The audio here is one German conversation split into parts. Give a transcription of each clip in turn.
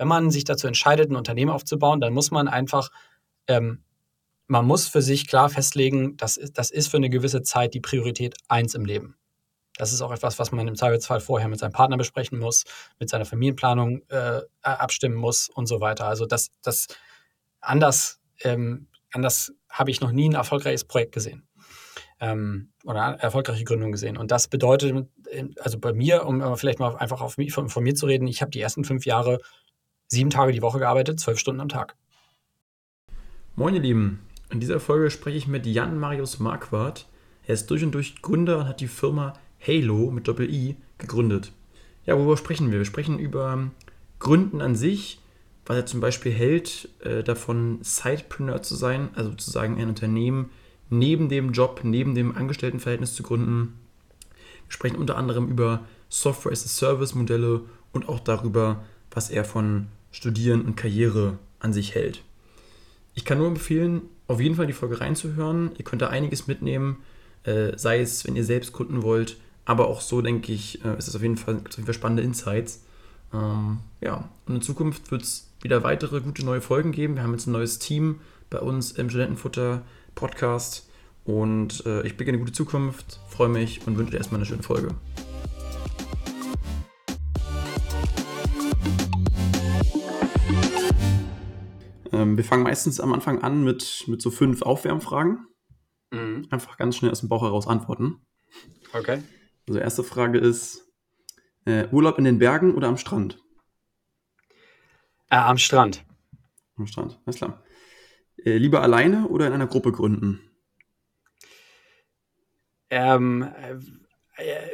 wenn man sich dazu entscheidet, ein Unternehmen aufzubauen, dann muss man einfach, ähm, man muss für sich klar festlegen, das, das ist für eine gewisse Zeit die Priorität eins im Leben. Das ist auch etwas, was man im Zweifelsfall vorher mit seinem Partner besprechen muss, mit seiner Familienplanung äh, abstimmen muss und so weiter. Also das, das anders, ähm, anders habe ich noch nie ein erfolgreiches Projekt gesehen ähm, oder erfolgreiche Gründung gesehen. Und das bedeutet, also bei mir, um vielleicht mal einfach auf von, von mir zu reden, ich habe die ersten fünf Jahre sieben Tage die Woche gearbeitet, zwölf Stunden am Tag. Moin ihr Lieben, in dieser Folge spreche ich mit Jan Marius Marquardt. Er ist durch und durch Gründer und hat die Firma Halo mit Doppel-I gegründet. Ja, worüber sprechen wir? Wir sprechen über Gründen an sich, was er zum Beispiel hält, äh, davon Sidepreneur zu sein, also sozusagen ein Unternehmen neben dem Job, neben dem Angestelltenverhältnis zu gründen. Wir sprechen unter anderem über Software as a Service Modelle und auch darüber, was er von Studieren und Karriere an sich hält. Ich kann nur empfehlen, auf jeden Fall die Folge reinzuhören. Ihr könnt da einiges mitnehmen, äh, sei es, wenn ihr selbst gründen wollt, aber auch so, denke ich, äh, ist es auf jeden Fall, auf jeden Fall spannende Insights. Ähm, ja, und in Zukunft wird es wieder weitere gute neue Folgen geben. Wir haben jetzt ein neues Team bei uns im Studentenfutter Podcast und äh, ich blicke in eine gute Zukunft, freue mich und wünsche dir erstmal eine schöne Folge. Ähm, wir fangen meistens am Anfang an mit, mit so fünf Aufwärmfragen. Mhm. Einfach ganz schnell aus dem Bauch heraus antworten. Okay. Also erste Frage ist, äh, Urlaub in den Bergen oder am Strand? Äh, am Strand. Am Strand, alles klar. Äh, lieber alleine oder in einer Gruppe gründen? Ähm, äh,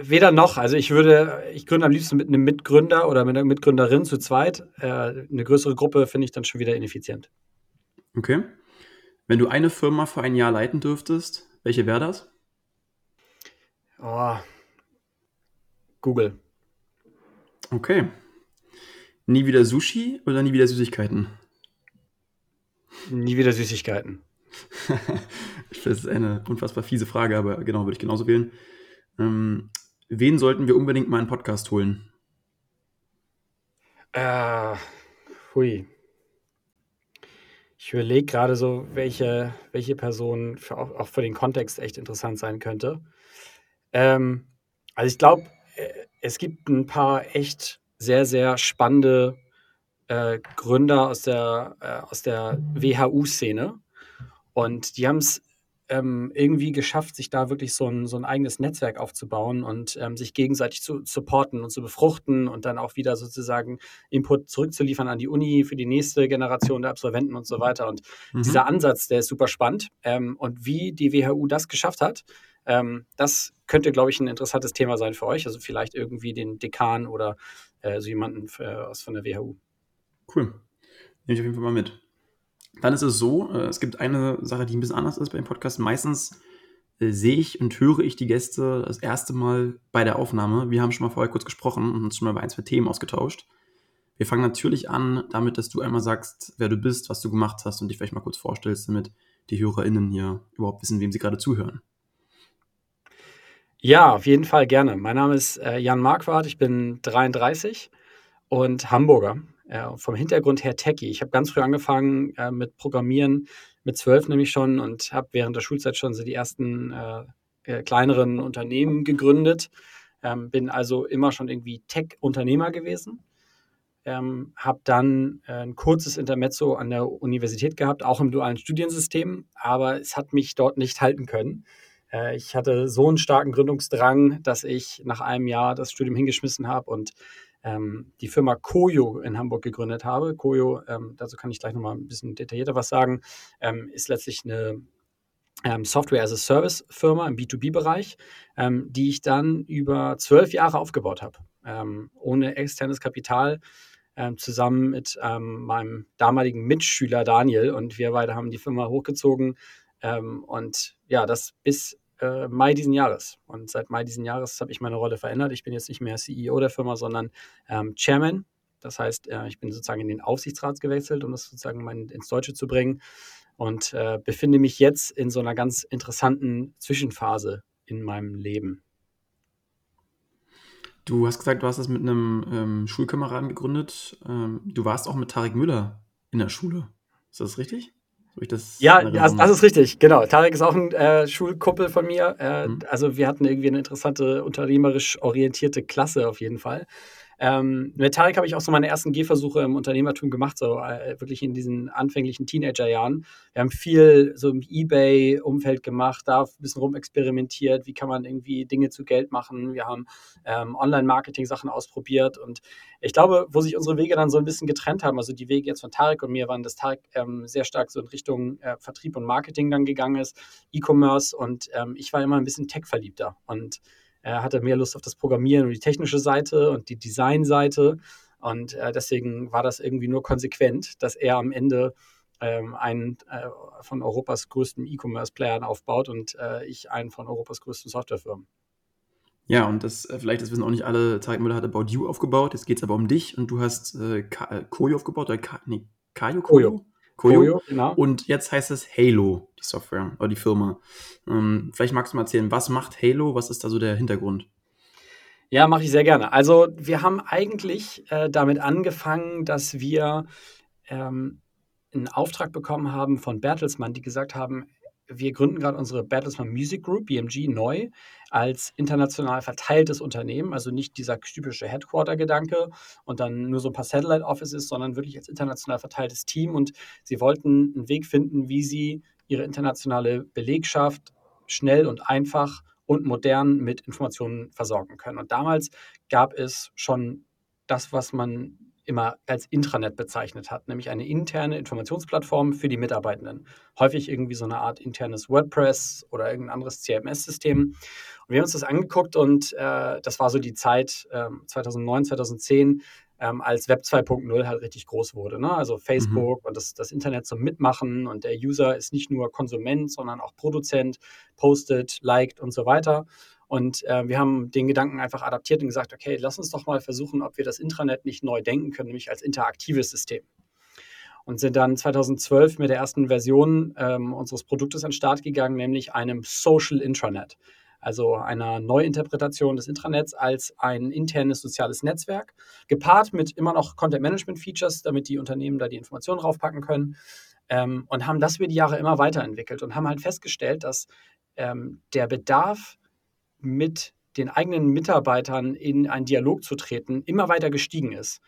weder noch. Also ich würde, ich gründe am liebsten mit einem Mitgründer oder mit einer Mitgründerin zu zweit. Äh, eine größere Gruppe finde ich dann schon wieder ineffizient. Okay. Wenn du eine Firma für ein Jahr leiten dürftest, welche wäre das? Oh, Google. Okay. Nie wieder Sushi oder nie wieder Süßigkeiten? Nie wieder Süßigkeiten. das ist eine unfassbar fiese Frage, aber genau, würde ich genauso wählen. Ähm, wen sollten wir unbedingt mal einen Podcast holen? Äh, hui. Ich überlege gerade so, welche, welche Person für, auch, für den Kontext echt interessant sein könnte. Ähm, also ich glaube, äh, es gibt ein paar echt sehr, sehr spannende äh, Gründer aus der, äh, aus der WHU-Szene. Und die haben es ähm, irgendwie geschafft, sich da wirklich so ein, so ein eigenes Netzwerk aufzubauen und ähm, sich gegenseitig zu supporten und zu befruchten und dann auch wieder sozusagen Input zurückzuliefern an die Uni für die nächste Generation der Absolventen und so weiter. Und mhm. dieser Ansatz, der ist super spannend. Ähm, und wie die WHU das geschafft hat, ähm, das könnte, glaube ich, ein interessantes Thema sein für euch. Also vielleicht irgendwie den Dekan oder äh, so jemanden äh, aus von der WHU. Cool. Nehme ich auf jeden Fall mal mit. Dann ist es so, äh, es gibt eine Sache, die ein bisschen anders ist bei dem Podcast. Meistens äh, sehe ich und höre ich die Gäste das erste Mal bei der Aufnahme. Wir haben schon mal vorher kurz gesprochen und uns schon mal bei ein, zwei Themen ausgetauscht. Wir fangen natürlich an damit, dass du einmal sagst, wer du bist, was du gemacht hast und dich vielleicht mal kurz vorstellst, damit die HörerInnen hier überhaupt wissen, wem sie gerade zuhören. Ja, auf jeden Fall gerne. Mein Name ist äh, Jan Marquardt, ich bin 33 und Hamburger. Äh, vom Hintergrund her Techie. Ich habe ganz früh angefangen äh, mit Programmieren, mit zwölf nämlich schon und habe während der Schulzeit schon so die ersten äh, äh, kleineren Unternehmen gegründet. Ähm, bin also immer schon irgendwie Tech-Unternehmer gewesen. Ähm, habe dann äh, ein kurzes Intermezzo an der Universität gehabt, auch im dualen Studiensystem, aber es hat mich dort nicht halten können. Äh, ich hatte so einen starken Gründungsdrang, dass ich nach einem Jahr das Studium hingeschmissen habe und ähm, die Firma Koyo in Hamburg gegründet habe. Koyo, ähm, dazu kann ich gleich nochmal ein bisschen detaillierter was sagen, ähm, ist letztlich eine ähm, Software as a Service Firma im B2B-Bereich, ähm, die ich dann über zwölf Jahre aufgebaut habe, ähm, ohne externes Kapital. zusammen mit meinem damaligen Mitschüler Daniel und wir beide haben die Firma hochgezogen und ja, das bis äh, Mai diesen Jahres. Und seit Mai diesen Jahres habe ich meine Rolle verändert. Ich bin jetzt nicht mehr CEO der Firma, sondern ähm, Chairman. Das heißt, äh, ich bin sozusagen in den Aufsichtsrat gewechselt, um das sozusagen mal ins Deutsche zu bringen. Und äh, befinde mich jetzt in so einer ganz interessanten Zwischenphase in meinem Leben. Du hast gesagt, du hast das mit einem ähm, Schulkameraden gegründet. Ähm, du warst auch mit Tarek Müller in der Schule. Ist das richtig? Das ja, das, das, ist richtig, genau. Tarek ist auch ein äh, Schulkumpel von mir. Äh, mhm. Also wir hatten irgendwie eine interessante, unternehmerisch orientierte Klasse auf jeden Fall. Ähm, mit Tarek habe ich auch so meine ersten Gehversuche im Unternehmertum gemacht, so äh, wirklich in diesen anfänglichen Teenagerjahren. Wir haben viel so im Ebay-Umfeld gemacht, da ein bisschen rumexperimentiert, wie kann man irgendwie Dinge zu Geld machen. Wir haben ähm, Online-Marketing-Sachen ausprobiert und ich glaube, wo sich unsere Wege dann so ein bisschen getrennt haben, also die Wege jetzt von Tarek und mir waren, dass Tarek ähm, sehr stark so in Richtung äh, Vertrieb und Marketing dann gegangen ist, E-Commerce und ähm, ich war immer ein bisschen Tech-verliebter und er hatte mehr Lust auf das Programmieren und die technische Seite und die Designseite. Und äh, deswegen war das irgendwie nur konsequent, dass er am Ende ähm, einen äh, von Europas größten E-Commerce-Playern aufbaut und äh, ich einen von Europas größten Softwarefirmen. Ja, und das, äh, vielleicht, das wissen auch nicht alle, Tarek Müller hat About You aufgebaut, jetzt geht es aber um dich und du hast äh, äh Koyo aufgebaut, oder Ka nee, Kayo? Koyo. Koyo. Koyo genau. Und jetzt heißt es Halo, die Software oder die Firma. Ähm, vielleicht magst du mal erzählen, was macht Halo? Was ist da so der Hintergrund? Ja, mache ich sehr gerne. Also wir haben eigentlich äh, damit angefangen, dass wir ähm, einen Auftrag bekommen haben von Bertelsmann, die gesagt haben, wir gründen gerade unsere Bertelsmann Music Group, BMG, neu als international verteiltes Unternehmen, also nicht dieser typische Headquarter-Gedanke und dann nur so ein paar Satellite-Offices, sondern wirklich als international verteiltes Team. Und sie wollten einen Weg finden, wie sie ihre internationale Belegschaft schnell und einfach und modern mit Informationen versorgen können. Und damals gab es schon das, was man immer als Intranet bezeichnet hat, nämlich eine interne Informationsplattform für die Mitarbeitenden. Häufig irgendwie so eine Art internes WordPress oder irgendein anderes CMS-System. Und wir haben uns das angeguckt und äh, das war so die Zeit äh, 2009, 2010, ähm, als Web 2.0 halt richtig groß wurde. Ne? Also Facebook mhm. und das, das Internet zum Mitmachen und der User ist nicht nur Konsument, sondern auch Produzent, postet, liked und so weiter. Und äh, wir haben den Gedanken einfach adaptiert und gesagt, okay, lass uns doch mal versuchen, ob wir das Intranet nicht neu denken können, nämlich als interaktives System. Und sind dann 2012 mit der ersten Version ähm, unseres Produktes an den Start gegangen, nämlich einem Social Intranet. Also einer Neuinterpretation des Intranets als ein internes soziales Netzwerk, gepaart mit immer noch Content-Management-Features, damit die Unternehmen da die Informationen draufpacken können. Ähm, und haben das über die Jahre immer weiterentwickelt und haben halt festgestellt, dass ähm, der Bedarf mit den eigenen Mitarbeitern in einen Dialog zu treten, immer weiter gestiegen ist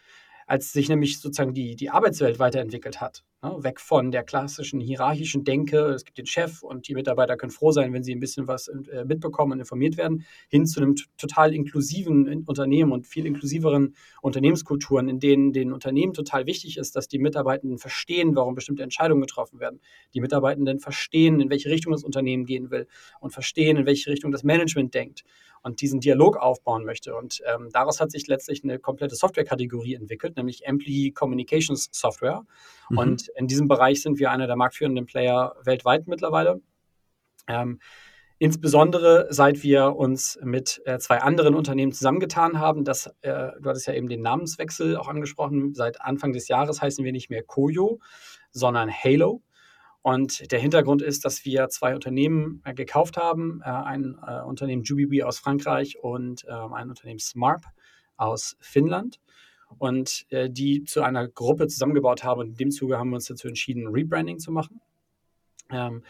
als sich nämlich sozusagen die, die Arbeitswelt weiterentwickelt hat. Ne? Weg von der klassischen hierarchischen Denke, es gibt den Chef und die Mitarbeiter können froh sein, wenn sie ein bisschen was äh, mitbekommen und informiert werden, hin zu einem total inklusiven Unternehmen und viel inklusiveren Unternehmenskulturen, in denen den Unternehmen total wichtig ist, dass die Mitarbeitenden verstehen, warum bestimmte Entscheidungen getroffen werden. Die Mitarbeitenden verstehen, in welche Richtung das Unternehmen gehen will und verstehen, in welche Richtung das Management denkt und diesen Dialog aufbauen möchte. Und ähm, daraus hat sich letztlich eine komplette Softwarekategorie entwickelt, nämlich Employee Communications Software. Mhm. Und in diesem Bereich sind wir einer der marktführenden Player weltweit mittlerweile. Ähm, Insbesondere seit wir uns mit äh, zwei anderen Unternehmen zusammengetan haben, das, äh, du hattest ja eben den Namenswechsel auch angesprochen, seit Anfang des Jahres heißen wir nicht mehr Koyo, sondern Halo. Und der Hintergrund ist, dass wir zwei Unternehmen äh, gekauft haben. Äh, ein äh, Unternehmen Jubilee aus Frankreich und ähm, ein Unternehmen Smarp aus Finnland. Und äh, die zu einer Gruppe zusammengebaut haben. Und in dem Zuge haben wir uns dazu entschieden, Rebranding zu machen. Ähm,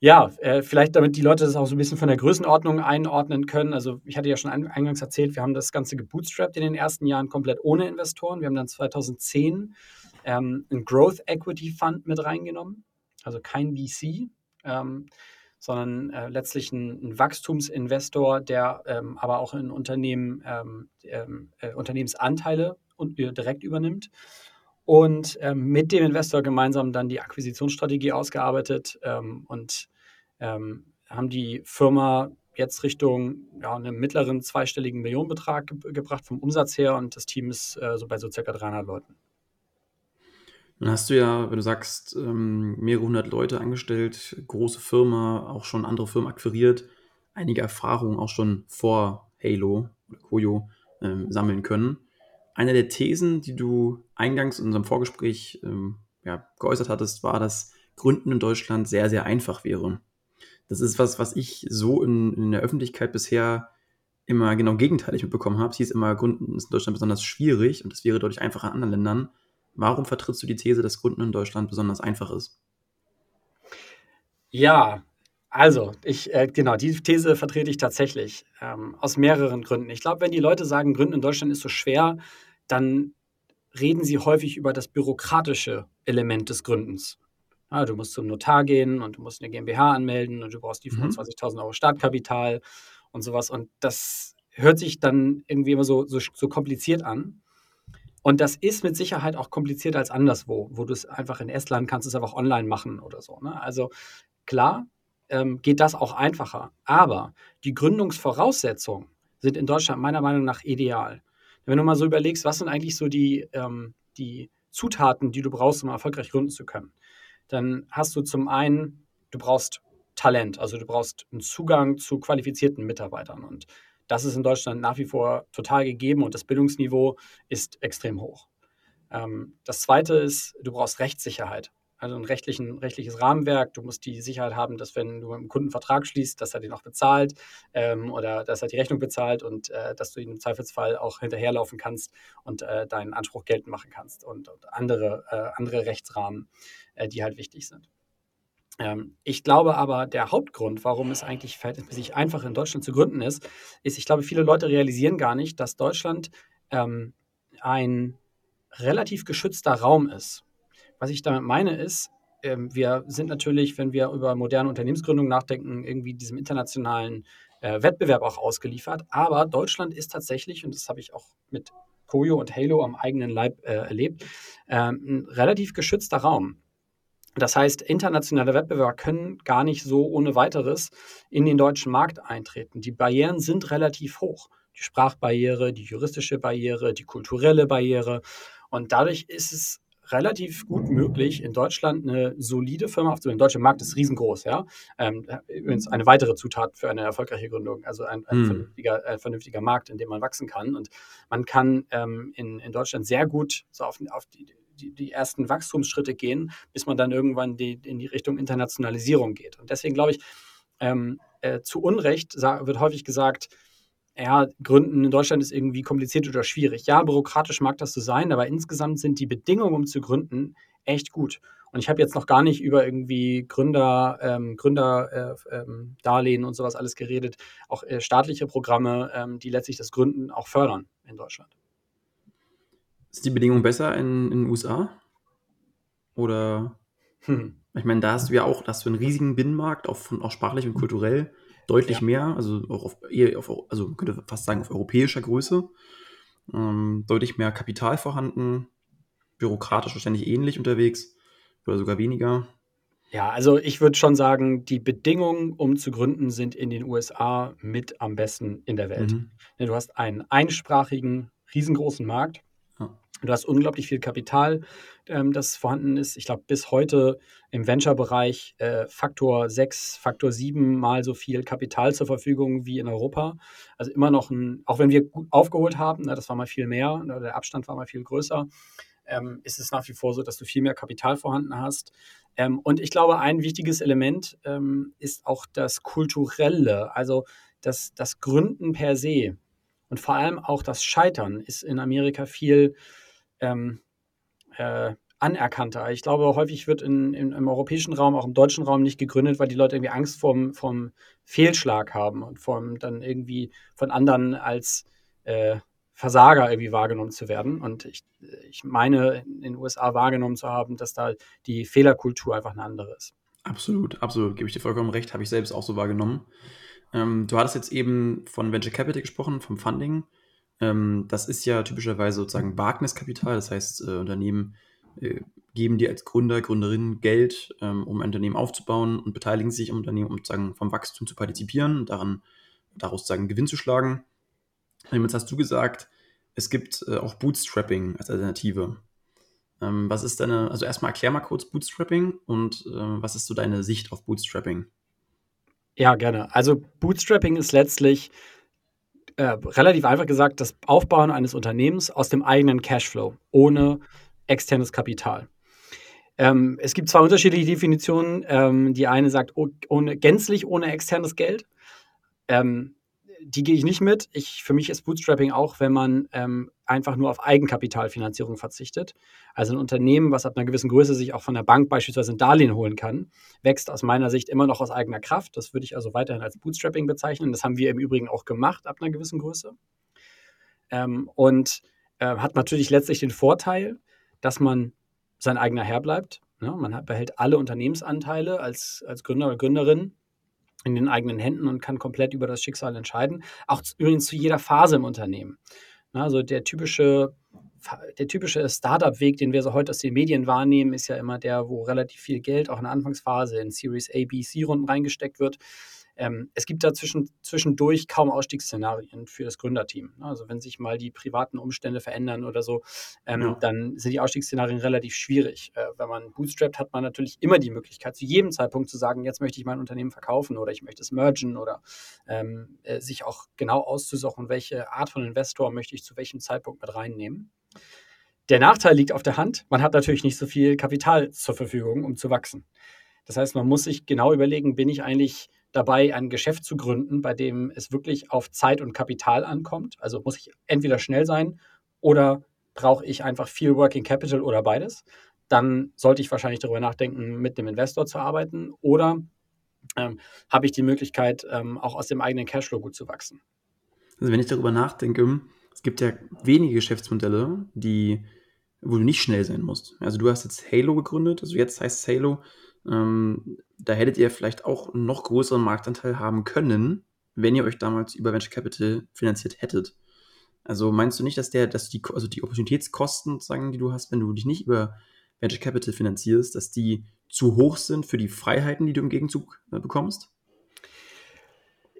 ja, äh, vielleicht damit die Leute das auch so ein bisschen von der Größenordnung einordnen können. Also ich hatte ja schon eingangs erzählt, wir haben das Ganze gebootstrapped in den ersten Jahren komplett ohne Investoren. Wir haben dann 2010 ähm, einen Growth Equity Fund mit reingenommen also kein VC, ähm, sondern äh, letztlich ein, ein, Wachstumsinvestor, der ähm, aber auch in Unternehmen ähm, ähm äh, Unternehmensanteile und, äh, direkt übernimmt. Und ähm, mit dem Investor gemeinsam dann die Akquisitionsstrategie ausgearbeitet ähm, und haben die Firma jetzt Richtung ja, einem mittleren zweistelligen Millionenbetrag ge gebracht vom Umsatz her und das Team ist äh, so bei so circa 300 Leuten. Dann hast du ja, wenn du sagst, ähm, mehrere hundert Leute angestellt, große Firma, auch schon andere Firmen akquiriert, einige Erfahrungen auch schon vor Halo oder Koyo ähm, sammeln können. Eine der Thesen, die du eingangs in unserem Vorgespräch ähm, ja, geäußert hattest, war, dass Gründen in Deutschland sehr, sehr einfach wäre. Das ist was, was ich so in, in der Öffentlichkeit bisher immer genau gegenteilig mitbekommen habe. Es hieß immer, Gründen ist in Deutschland besonders schwierig und es wäre deutlich einfacher in anderen Ländern. Warum vertrittst du die These, dass Gründen in Deutschland besonders einfach ist? Ja, also, ich, äh, genau, die These vertrete ich tatsächlich ähm, aus mehreren Gründen. Ich glaube, wenn die Leute sagen, Gründen in Deutschland ist so schwer, dann reden sie häufig über das bürokratische Element des Gründens. Ja, du musst zum Notar gehen und du musst eine GmbH anmelden und du brauchst die Mhm. 25.000 Euro Startkapital und sowas. Und das hört sich dann irgendwie immer so, so, so kompliziert an. Und das ist mit Sicherheit auch komplizierter als anderswo, wo du es einfach in Estland kannst, es einfach online machen oder so. Ne? Also klar ähm, geht das auch einfacher. Aber die Gründungsvoraussetzungen sind in Deutschland meiner Meinung nach ideal. Wenn du mal so überlegst, was sind eigentlich so die, ähm, die Zutaten, die du brauchst, um erfolgreich gründen zu können, dann hast du zum einen, du brauchst Talent, also du brauchst einen Zugang zu qualifizierten Mitarbeitern. Und das ist in Deutschland nach wie vor total gegeben und das Bildungsniveau ist extrem hoch. Ähm, das zweite ist, du brauchst Rechtssicherheit also ein rechtliches Rahmenwerk. Du musst die Sicherheit haben, dass wenn du mit einem Kunden einen Vertrag schließt, dass er den auch bezahlt ähm, oder dass er die Rechnung bezahlt und äh, dass du ihn im Zweifelsfall auch hinterherlaufen kannst und äh, deinen Anspruch geltend machen kannst und, und andere, äh, andere Rechtsrahmen, äh, die halt wichtig sind. Ähm, ich glaube aber, der Hauptgrund, warum es eigentlich verhältnismäßig einfach in Deutschland zu gründen ist, ist, ich glaube, viele Leute realisieren gar nicht, dass Deutschland ähm, ein relativ geschützter Raum ist. Was ich damit meine ist, ähm, wir sind natürlich, wenn wir über moderne Unternehmensgründung nachdenken, irgendwie diesem internationalen äh, Wettbewerb auch ausgeliefert. Aber Deutschland ist tatsächlich, und das habe ich auch mit Koyo und Halo am eigenen Leib äh, erlebt, ähm, ein relativ geschützter Raum. Das heißt, internationale Wettbewerber können gar nicht so ohne weiteres in den deutschen Markt eintreten. Die Barrieren sind relativ hoch. Die Sprachbarriere, die juristische Barriere, die kulturelle Barriere. Und dadurch ist es relativ gut möglich, in Deutschland eine solide Firma aufzubauen. Der deutsche Markt ist riesengroß, ja. Ähm, übrigens eine weitere Zutat für eine erfolgreiche Gründung, also ein, ein, hm. vernünftiger, ein vernünftiger, Markt, in dem man wachsen kann. Und man kann ähm, in, in Deutschland sehr gut so auf, auf die, die, die, ersten Wachstumsschritte gehen, bis man dann irgendwann die, in die Richtung Internationalisierung geht. Und deswegen glaube ich, ähm, äh, zu Unrecht wird häufig gesagt, ja, Gründen in Deutschland ist irgendwie kompliziert oder schwierig. Ja, bürokratisch mag das so sein, aber insgesamt sind die Bedingungen, um zu gründen, echt gut. Und ich habe jetzt noch gar nicht über irgendwie Gründer, ähm, Gründerdarlehen äh, ähm, und sowas alles geredet, auch äh, staatliche Programme, ähm, die letztlich das Gründen auch fördern in Deutschland. Ist die Bedingung besser in, in den USA? Oder? Hm. Ich meine, da hast du ja auch, da hast du einen riesigen Binnenmarkt, auch, von, auch sprachlich und kulturell deutlich ja. mehr, also auch auf, auf, also man könnte fast sagen auf europäischer Größe. Ähm, deutlich mehr Kapital vorhanden, bürokratisch wahrscheinlich ähnlich unterwegs oder sogar weniger. Ja, also ich würde schon sagen, die Bedingungen, um zu gründen, sind in den USA mit am besten in der Welt. Mhm. Du hast einen einsprachigen, riesengroßen Markt. Du hast unglaublich viel Kapital, ähm, das vorhanden ist. Ich glaube, bis heute im Venture-Bereich äh, Faktor 6, Faktor 7 mal so viel Kapital zur Verfügung wie in Europa. Also immer noch ein, auch wenn wir gut aufgeholt haben, ne, das war mal viel mehr, ne, der Abstand war mal viel größer, ähm, ist es nach wie vor so, dass du viel mehr Kapital vorhanden hast. Ähm, und ich glaube, ein wichtiges Element ähm, ist auch das Kulturelle, also das, das Gründen per se. Und vor allem auch das Scheitern ist in Amerika viel ähm, äh, anerkannter. Ich glaube, häufig wird in, in, im europäischen Raum, auch im deutschen Raum nicht gegründet, weil die Leute irgendwie Angst vom, vom Fehlschlag haben und vom dann irgendwie von anderen als äh, Versager irgendwie wahrgenommen zu werden. Und ich, ich meine, in den USA wahrgenommen zu haben, dass da die Fehlerkultur einfach eine andere ist. Absolut, absolut, gebe ich dir vollkommen recht, habe ich selbst auch so wahrgenommen. Ähm, du hattest jetzt eben von Venture Capital gesprochen, vom Funding. Ähm, das ist ja typischerweise sozusagen Wagniskapital, das heißt, äh, Unternehmen äh, geben dir als Gründer, Gründerin Geld, ähm, um ein Unternehmen aufzubauen und beteiligen sich am Unternehmen, um sozusagen vom Wachstum zu partizipieren und daran, daraus sozusagen Gewinn zu schlagen. Jetzt hast du gesagt, es gibt äh, auch Bootstrapping als Alternative. Ähm, was ist deine, also erstmal erklär mal kurz Bootstrapping und äh, was ist so deine Sicht auf Bootstrapping? Ja, gerne. Also Bootstrapping ist letztlich äh, relativ einfach gesagt das Aufbauen eines Unternehmens aus dem eigenen Cashflow, ohne externes Kapital. Ähm, es gibt zwei unterschiedliche Definitionen. Ähm, die eine sagt, oh, ohne, gänzlich ohne externes Geld. Ähm, die gehe ich nicht mit. Ich, für mich ist Bootstrapping auch, wenn man ähm, einfach nur auf Eigenkapitalfinanzierung verzichtet. Also ein Unternehmen, was ab einer gewissen Größe sich auch von der Bank beispielsweise ein Darlehen holen kann, wächst aus meiner Sicht immer noch aus eigener Kraft. Das würde ich also weiterhin als Bootstrapping bezeichnen. Das haben wir im Übrigen auch gemacht ab einer gewissen Größe. Ähm, und äh, hat natürlich letztlich den Vorteil, dass man sein eigener Herr bleibt. Ja, ne? man hat, behält alle Unternehmensanteile als, als Gründer oder Gründerin in den eigenen Händen und kann komplett über das Schicksal entscheiden. Auch übrigens zu jeder Phase im Unternehmen. Also der typische, der typische Startup-Weg, den wir so heute aus den Medien wahrnehmen, ist ja immer der, wo relativ viel Geld auch in der Anfangsphase in Series A, B, C-Runden reingesteckt wird. Ähm, es gibt da zwischen, zwischendurch kaum Ausstiegsszenarien für das Gründerteam. Also wenn sich mal die privaten Umstände verändern oder so, ähm, ja. dann sind die Ausstiegsszenarien relativ schwierig. Äh, wenn man bootstrapt, hat man natürlich immer die Möglichkeit, zu jedem Zeitpunkt zu sagen, jetzt möchte ich mein Unternehmen verkaufen oder ich möchte es mergen oder ähm, äh, sich auch genau auszusuchen, welche Art von Investor möchte ich zu welchem Zeitpunkt mit reinnehmen. Der Nachteil liegt auf der Hand. Man hat natürlich nicht so viel Kapital zur Verfügung, um zu wachsen. Das heißt, man muss sich genau überlegen, bin ich eigentlich dabei, ein Geschäft zu gründen, bei dem es wirklich auf Zeit und Kapital ankommt. Also muss ich entweder schnell sein oder brauche ich einfach viel Working Capital oder beides. Dann sollte ich wahrscheinlich darüber nachdenken, mit dem Investor zu arbeiten oder ähm, habe ich die Möglichkeit, ähm, auch aus dem eigenen Cashflow gut zu wachsen. Also wenn ich darüber nachdenke, es gibt ja wenige Geschäftsmodelle, die, wo du nicht schnell sein musst. Also du hast jetzt Halo gegründet, also jetzt heißt es Halo, ähm, da hättet ihr vielleicht auch einen noch größeren Marktanteil haben können, wenn ihr euch damals über Venture Capital finanziert hättet. Also meinst du nicht, dass der, dass die, also die Opportunitätskosten, sagen, die du hast, wenn du dich nicht über Venture Capital finanzierst, dass die zu hoch sind für die Freiheiten, die du im Gegenzug äh, bekommst?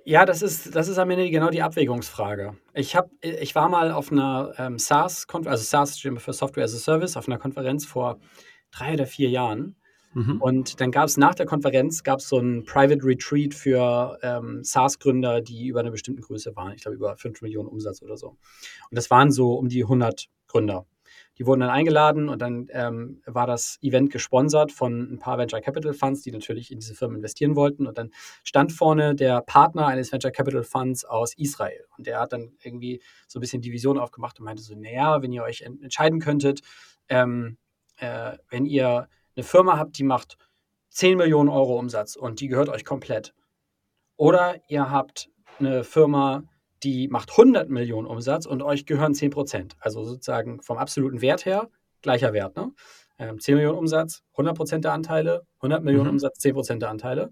Ja, das ist, das ist am Ende genau die Abwägungsfrage. Ich, hab, ich war mal auf einer ähm, SaaS, also SaaS für Software as a Service, auf einer Konferenz vor drei oder vier Jahren. Mhm. Und dann gab es nach der Konferenz gab so ein Private Retreat für ähm, SaaS-Gründer, die über eine bestimmte Größe waren. Ich glaube, über 5 Millionen Umsatz oder so. Und das waren so um die 100 Gründer. Die wurden dann eingeladen und dann ähm, war das Event gesponsert von ein paar Venture Capital Funds, die natürlich in diese Firmen investieren wollten. Und dann stand vorne der Partner eines Venture Capital Funds aus Israel. Und der hat dann irgendwie so ein bisschen die Vision aufgemacht und meinte so, naja, wenn ihr euch entscheiden könntet, ähm, äh, wenn ihr eine Firma habt, die macht 10 Millionen Euro Umsatz und die gehört euch komplett. Oder ihr habt eine Firma, die macht 100 Millionen Umsatz und euch gehören 10 Prozent. Also sozusagen vom absoluten Wert her gleicher Wert. Ne? Ähm, 10 Millionen Umsatz, 100 Prozent der Anteile, 100 Millionen mhm. Umsatz, 10 Prozent der Anteile.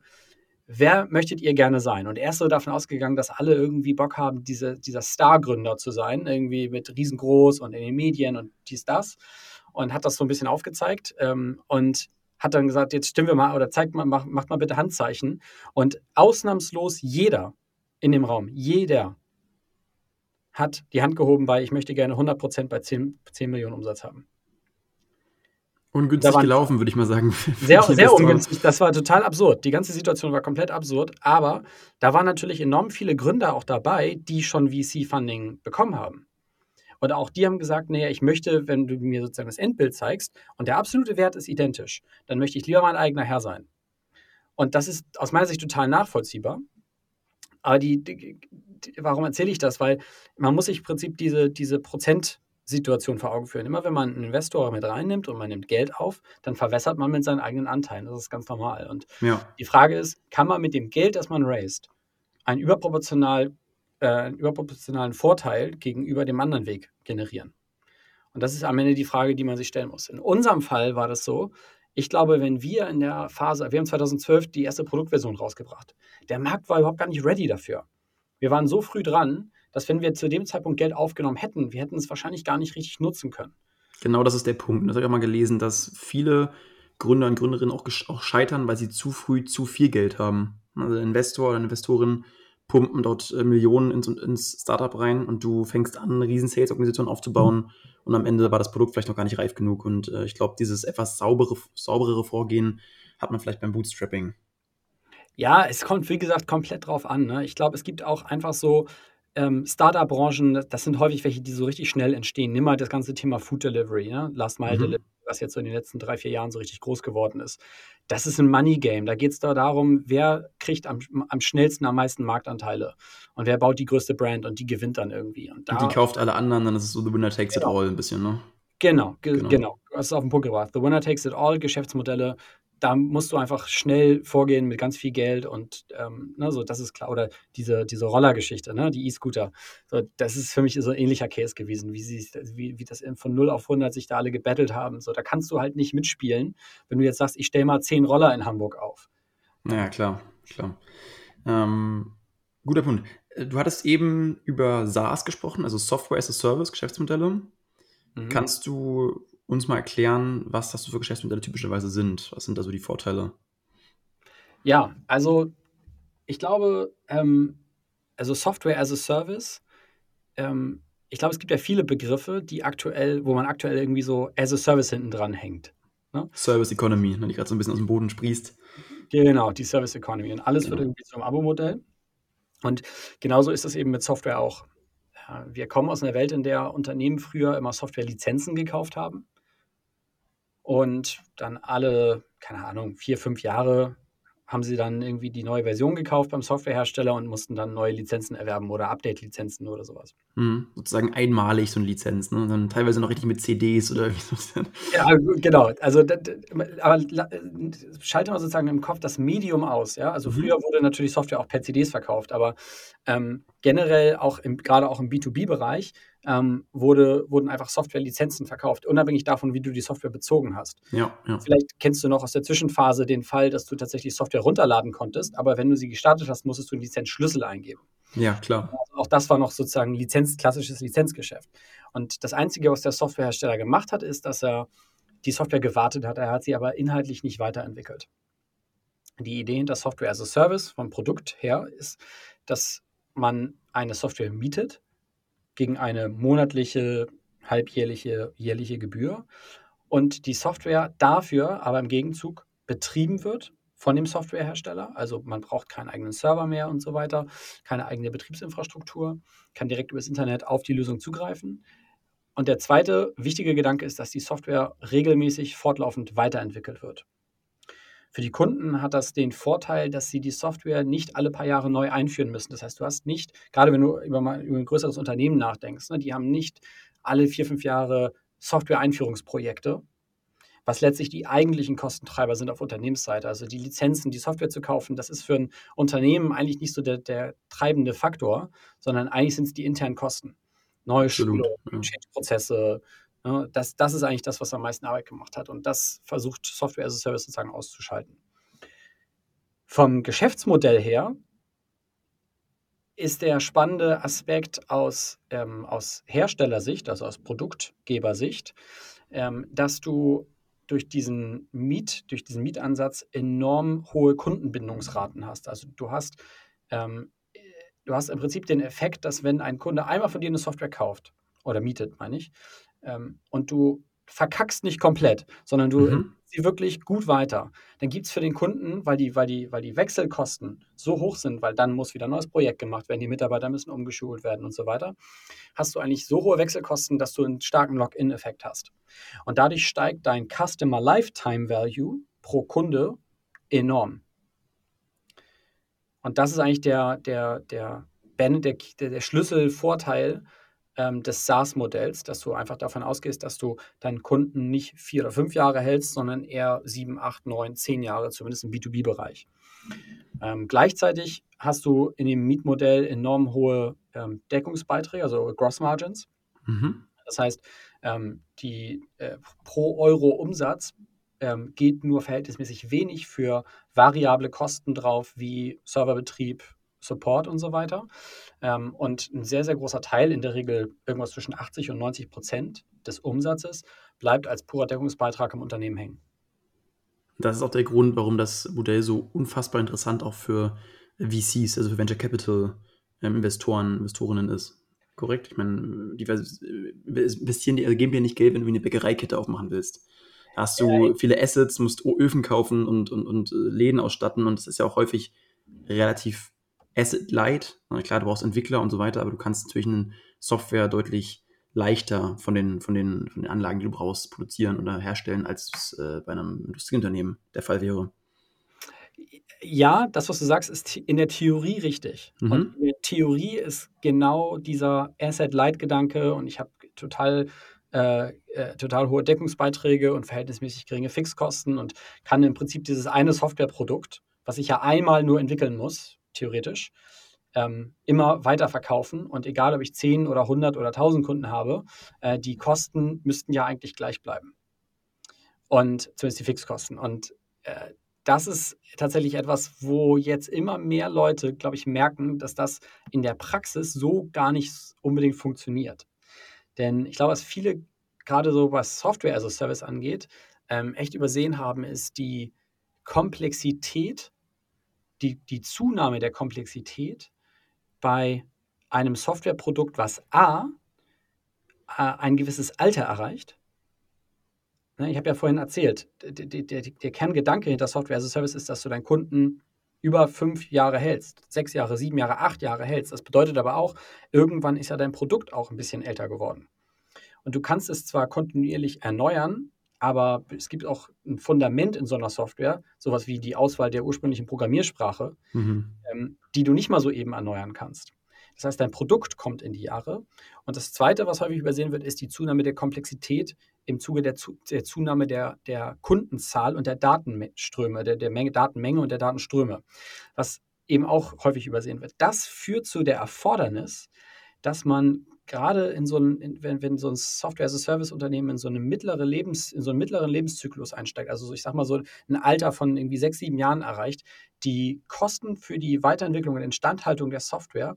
Wer möchtet ihr gerne sein? Und er ist so davon ausgegangen, dass alle irgendwie Bock haben, diese, dieser Star-Gründer zu sein, irgendwie mit riesengroß und in den Medien und dies, das und hat das so ein bisschen aufgezeigt ähm, und hat dann gesagt, jetzt stimmen wir mal oder zeigt mal, mach, macht mal bitte Handzeichen. Und ausnahmslos jeder in dem Raum, jeder hat die Hand gehoben bei, ich möchte gerne 100% bei 10, 10 Millionen Umsatz haben. Ungünstig gelaufen, würde ich mal sagen. Sehr, sehr ungünstig. Das war total absurd. Die ganze Situation war komplett absurd. Aber da waren natürlich enorm viele Gründer auch dabei, die schon VC-Funding bekommen haben. Und auch die haben gesagt, naja, ich möchte, wenn du mir sozusagen das Endbild zeigst und der absolute Wert ist identisch, dann möchte ich lieber mein eigener Herr sein. Und das ist aus meiner Sicht total nachvollziehbar. Aber die, die, die warum erzähle ich das? Weil man muss sich im Prinzip diese, diese Prozentsituation vor Augen führen. Immer wenn man einen Investor mit reinnimmt und man nimmt Geld auf, dann verwässert man mit seinen eigenen Anteilen. Das ist ganz normal. Und ja. die Frage ist, kann man mit dem Geld, das man raised, ein überproportional äh, einen überproportionalen Vorteil gegenüber dem anderen Weg generieren? Und das ist am Ende die Frage, die man sich stellen muss. In unserem Fall war das so, ich glaube, wenn wir in der Phase, wir haben 2012 die erste Produktversion rausgebracht. Der Markt war überhaupt gar nicht ready dafür. Wir waren so früh dran, dass wenn wir zu dem Zeitpunkt Geld aufgenommen hätten, wir hätten es wahrscheinlich gar nicht richtig nutzen können. Genau das ist der Punkt. Das habe ich auch mal gelesen, dass viele Gründer und Gründerinnen auch, auch scheitern, weil sie zu früh zu viel Geld haben. Also Investor oder Investorin pumpen dort äh, Millionen ins, ins Startup rein und du fängst an, eine riesen Sales-Organisation aufzubauen mhm. und am Ende war das Produkt vielleicht noch gar nicht reif genug. Und äh, ich glaube, dieses etwas saubere, sauberere Vorgehen hat man vielleicht beim Bootstrapping. Ja, es kommt, wie gesagt, komplett drauf an. Ne? Ich glaube, es gibt auch einfach so ähm, Startup-Branchen, das sind häufig welche, die so richtig schnell entstehen. Nimm mal das ganze Thema Food Delivery, ne? Last Mile mhm. Delivery, was jetzt so in den letzten drei, vier Jahren so richtig groß geworden ist. Das ist ein Money Game. Da geht es da darum, wer kriegt am, am schnellsten am meisten Marktanteile und wer baut die größte Brand und die gewinnt dann irgendwie. Und, da, und die kauft alle anderen, dann ist es so The Winner Takes genau. It All ein bisschen, ne? Genau, ge genau. genau. Das ist auf den Punkt gebracht. The Winner Takes It All, Geschäftsmodelle da musst du einfach schnell vorgehen mit ganz viel Geld und ähm, ne, so, das ist klar. Oder diese, diese Rollergeschichte, ne, die E-Scooter. So, das ist für mich so ein ähnlicher Case gewesen, wie, sie, wie, wie das von 0 auf 100 sich da alle gebettelt haben. So, da kannst du halt nicht mitspielen, wenn du jetzt sagst, ich stelle mal 10 Roller in Hamburg auf. Naja, klar, klar. Ähm, guter Punkt. Äh, du hattest eben über SaaS gesprochen, also Software as a Service, Geschäftsmodelle. Mhm. Kannst du uns mal erklären, was das so für Geschäftsmodelle typischerweise sind? Was sind da so die Vorteile? Ja, also ich glaube, ähm, also Software as a Service, ähm, ich glaube, es gibt ja viele Begriffe, die aktuell, wo man aktuell irgendwie so as a Service hinten dran hängt. Ne? Service Economy, ne, die gerade so ein bisschen aus dem Boden sprießt. Genau, die Service Economy. Und alles genau. wird irgendwie zum Abo-Modell. Und genauso ist das eben mit Software auch. Wir kommen aus einer Welt, in der Unternehmen früher immer Software-Lizenzen gekauft haben und dann alle, keine Ahnung, vier, fünf Jahre haben sie dann irgendwie die neue Version gekauft beim Softwarehersteller und mussten dann neue Lizenzen erwerben oder Update-Lizenzen oder sowas. Mhm, sozusagen einmalig so eine Lizenz, ne? Und dann teilweise noch richtig mit CDs oder irgendwie so. Ja, genau. Also, aber schalte mal sozusagen im Kopf das Medium aus. Ja? Also, mhm. früher wurde natürlich Software auch per CDs verkauft, aber ähm, generell auch im, gerade auch im B2B-Bereich ähm, wurde, wurden einfach Software-Lizenzen verkauft, unabhängig davon, wie du die Software bezogen hast. Ja, ja. Vielleicht kennst du noch aus der Zwischenphase den Fall, dass du tatsächlich Software runterladen konntest, aber wenn du sie gestartet hast, musstest du einen Lizenzschlüssel eingeben. Ja, klar. Also auch das war noch sozusagen Lizenz, klassisches Lizenzgeschäft. Und das Einzige, was der Softwarehersteller gemacht hat, ist, dass er die Software gewartet hat. Er hat sie aber inhaltlich nicht weiterentwickelt. Die Idee hinter Software as a Service vom Produkt her ist, dass man eine Software mietet gegen eine monatliche, halbjährliche, jährliche Gebühr und die Software dafür aber im Gegenzug betrieben wird von dem Softwarehersteller. Also man braucht keinen eigenen Server mehr und so weiter, keine eigene Betriebsinfrastruktur, kann direkt übers Internet auf die Lösung zugreifen. Und der zweite wichtige Gedanke ist, dass die Software regelmäßig fortlaufend weiterentwickelt wird. Für die Kunden hat das den Vorteil, dass sie die Software nicht alle paar Jahre neu einführen müssen. Das heißt, du hast nicht, gerade wenn du über, ein größeres Unternehmen nachdenkst, ne, die haben nicht alle vier, fünf Jahre Software-Einführungsprojekte, was letztlich die eigentlichen Kostentreiber sind auf Unternehmensseite. Also die Lizenzen, die Software zu kaufen, das ist für ein Unternehmen eigentlich nicht so der, der treibende Faktor, sondern eigentlich sind es die internen Kosten. Neue Schulungen, ja. Prozesse, Ne, das, das ist eigentlich das, was am meisten Arbeit gemacht hat. Und das versucht Software as a Service sozusagen auszuschalten. Vom Geschäftsmodell her ist der spannende Aspekt aus, ähm, aus Herstellersicht, also aus Produktgebersicht, ähm, dass du durch diesen Miet, durch diesen Mietansatz enorm hohe Kundenbindungsraten hast. Also du hast, ähm, du hast im Prinzip den Effekt, dass wenn ein Kunde einmal von dir eine Software kauft oder mietet, meine ich, ähm, und du verkackst nicht komplett, sondern du mhm. sie wirklich gut weiter. Dann gibt es für den Kunden, weil die, weil, die, weil die Wechselkosten so hoch sind, weil dann muss wieder ein neues Projekt gemacht werden, die Mitarbeiter müssen umgeschult werden und so weiter, hast du eigentlich so hohe Wechselkosten, dass du einen starken Lock-in-Effekt hast. Und dadurch steigt dein Customer Lifetime Value pro Kunde enorm. Und das ist eigentlich der, der, der, der, der Schlüsselvorteil ähm, des SaaS-Modells, dass du einfach davon ausgehst, dass du deinen Kunden nicht vier oder fünf Jahre hältst, sondern eher sieben, acht, neun, zehn Jahre, zumindest im B2B-Bereich. Ähm, gleichzeitig hast du in dem Mietmodell enorm hohe ähm, Deckungsbeiträge, also Gross Margins. Mhm. Das heißt, ähm, die äh, pro Euro Umsatz ähm, geht nur verhältnismäßig wenig für variable Kosten drauf, wie Serverbetrieb, Support und so weiter. Ähm, und ein sehr, sehr großer Teil, in der Regel irgendwas zwischen 80 und 90 Prozent des Umsatzes, bleibt als purer Deckungsbeitrag im Unternehmen hängen. Das ist auch der Grund, warum das Modell so unfassbar interessant auch für VCs, also für Venture Capital ähm, Investoren, Investorinnen ist. Korrekt? Ich meine, die investieren die, also geben dir nicht Geld, wenn du eine Bäckereikette aufmachen willst. Da hast du viele Assets, musst Öfen kaufen und, und, und äh, Läden ausstatten und das ist ja auch häufig relativ Asset Light. Klar, du brauchst Entwickler und so weiter, aber du kannst natürlich eine Software deutlich leichter von den, von den, von den Anlagen, die du brauchst, produzieren oder herstellen, als es äh, bei einem Industrieunternehmen der Fall wäre. Ja, das, was du sagst, ist in der Theorie richtig. Mhm. Und in der Theorie ist genau dieser Asset-Light-Gedanke und ich habe total, äh, äh, total hohe Deckungsbeiträge und verhältnismäßig geringe Fixkosten und kann im Prinzip dieses eine Softwareprodukt, was ich ja einmal nur entwickeln muss, theoretisch, ähm, immer weiterverkaufen. Und egal, ob ich 10 oder 100 oder 1000 Kunden habe, äh, die Kosten müssten ja eigentlich gleich bleiben. Und zumindest die Fixkosten. Und äh, das ist tatsächlich etwas, wo jetzt immer mehr Leute, glaube ich, merken, dass das in der Praxis so gar nicht unbedingt funktioniert. Denn ich glaube, was viele gerade so was Software as a Service angeht, ähm, echt übersehen haben, ist die Komplexität, die, die Zunahme der Komplexität bei einem Softwareprodukt, was A, äh, ein gewisses Alter erreicht. Ne, ich habe ja vorhin erzählt, der, der, der, Kerngedanke hinter Software as a Service ist, dass du deinen Kunden über fünf Jahre hältst, sechs Jahre, sieben Jahre, acht Jahre hältst. Das bedeutet aber auch, irgendwann ist ja dein Produkt auch ein bisschen älter geworden. Und du kannst es zwar kontinuierlich erneuern, aber es gibt auch ein Fundament in so einer Software, sowas wie die Auswahl der ursprünglichen Programmiersprache, mhm. ähm, die du nicht mal so eben erneuern kannst. Das heißt, dein Produkt kommt in die Jahre. Und das Zweite, was häufig übersehen wird, ist die Zunahme der Komplexität im Zuge der, der Zunahme der, der, Kundenzahl und der Datenströme, der, der Menge, Datenmenge und der Datenströme, was eben auch häufig übersehen wird. Das führt zu der Erfordernis, dass man gerade in so ein, wenn, wenn so ein Software-as-a-Service-Unternehmen in so eine mittlere Lebens, in so einen mittleren Lebenszyklus einsteigt, also so, ich sag mal so ein Alter von irgendwie sechs, sieben Jahren erreicht, die Kosten für die Weiterentwicklung und Instandhaltung der Software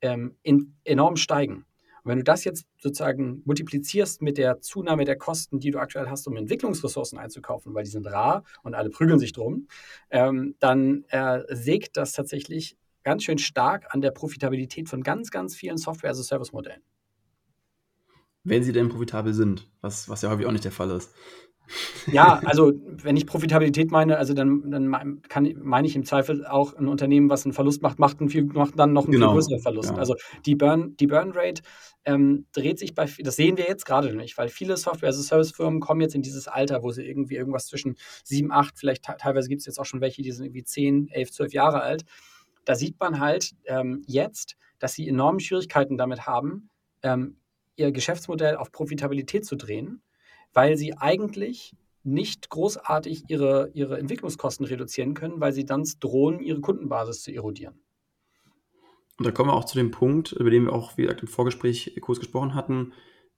ähm, in, enorm steigen. Und wenn du das jetzt sozusagen multiplizierst mit der Zunahme der Kosten, die du aktuell hast, um Entwicklungsressourcen einzukaufen, weil die sind rar und alle prügeln sich drum, ähm, dann äh, sägt das tatsächlich ganz schön stark an der Profitabilität von ganz, ganz vielen Software-as-a-Service-Modellen. Wenn sie denn profitabel sind, was, was ja häufig auch nicht der Fall ist. Ja, also wenn ich Profitabilität meine, also dann, dann kann, meine ich im Zweifel auch ein Unternehmen, was einen Verlust macht, macht, einen viel, macht dann noch einen genau. viel größeren Verlust. Ja. Also die Burn, die Burn Rate ähm, dreht sich bei, das sehen wir jetzt gerade nicht, weil viele Software-as-a-Service-Firmen kommen jetzt in dieses Alter, wo sie irgendwie irgendwas zwischen 7, 8, vielleicht teilweise gibt es jetzt auch schon welche, die sind irgendwie 10, 11, 12 Jahre alt da sieht man halt ähm, jetzt, dass sie enorme Schwierigkeiten damit haben, ähm, ihr Geschäftsmodell auf Profitabilität zu drehen, weil sie eigentlich nicht großartig ihre, ihre Entwicklungskosten reduzieren können, weil sie dann drohen, ihre Kundenbasis zu erodieren. Und da kommen wir auch zu dem Punkt, über den wir auch, wie gesagt, im Vorgespräch kurz gesprochen hatten,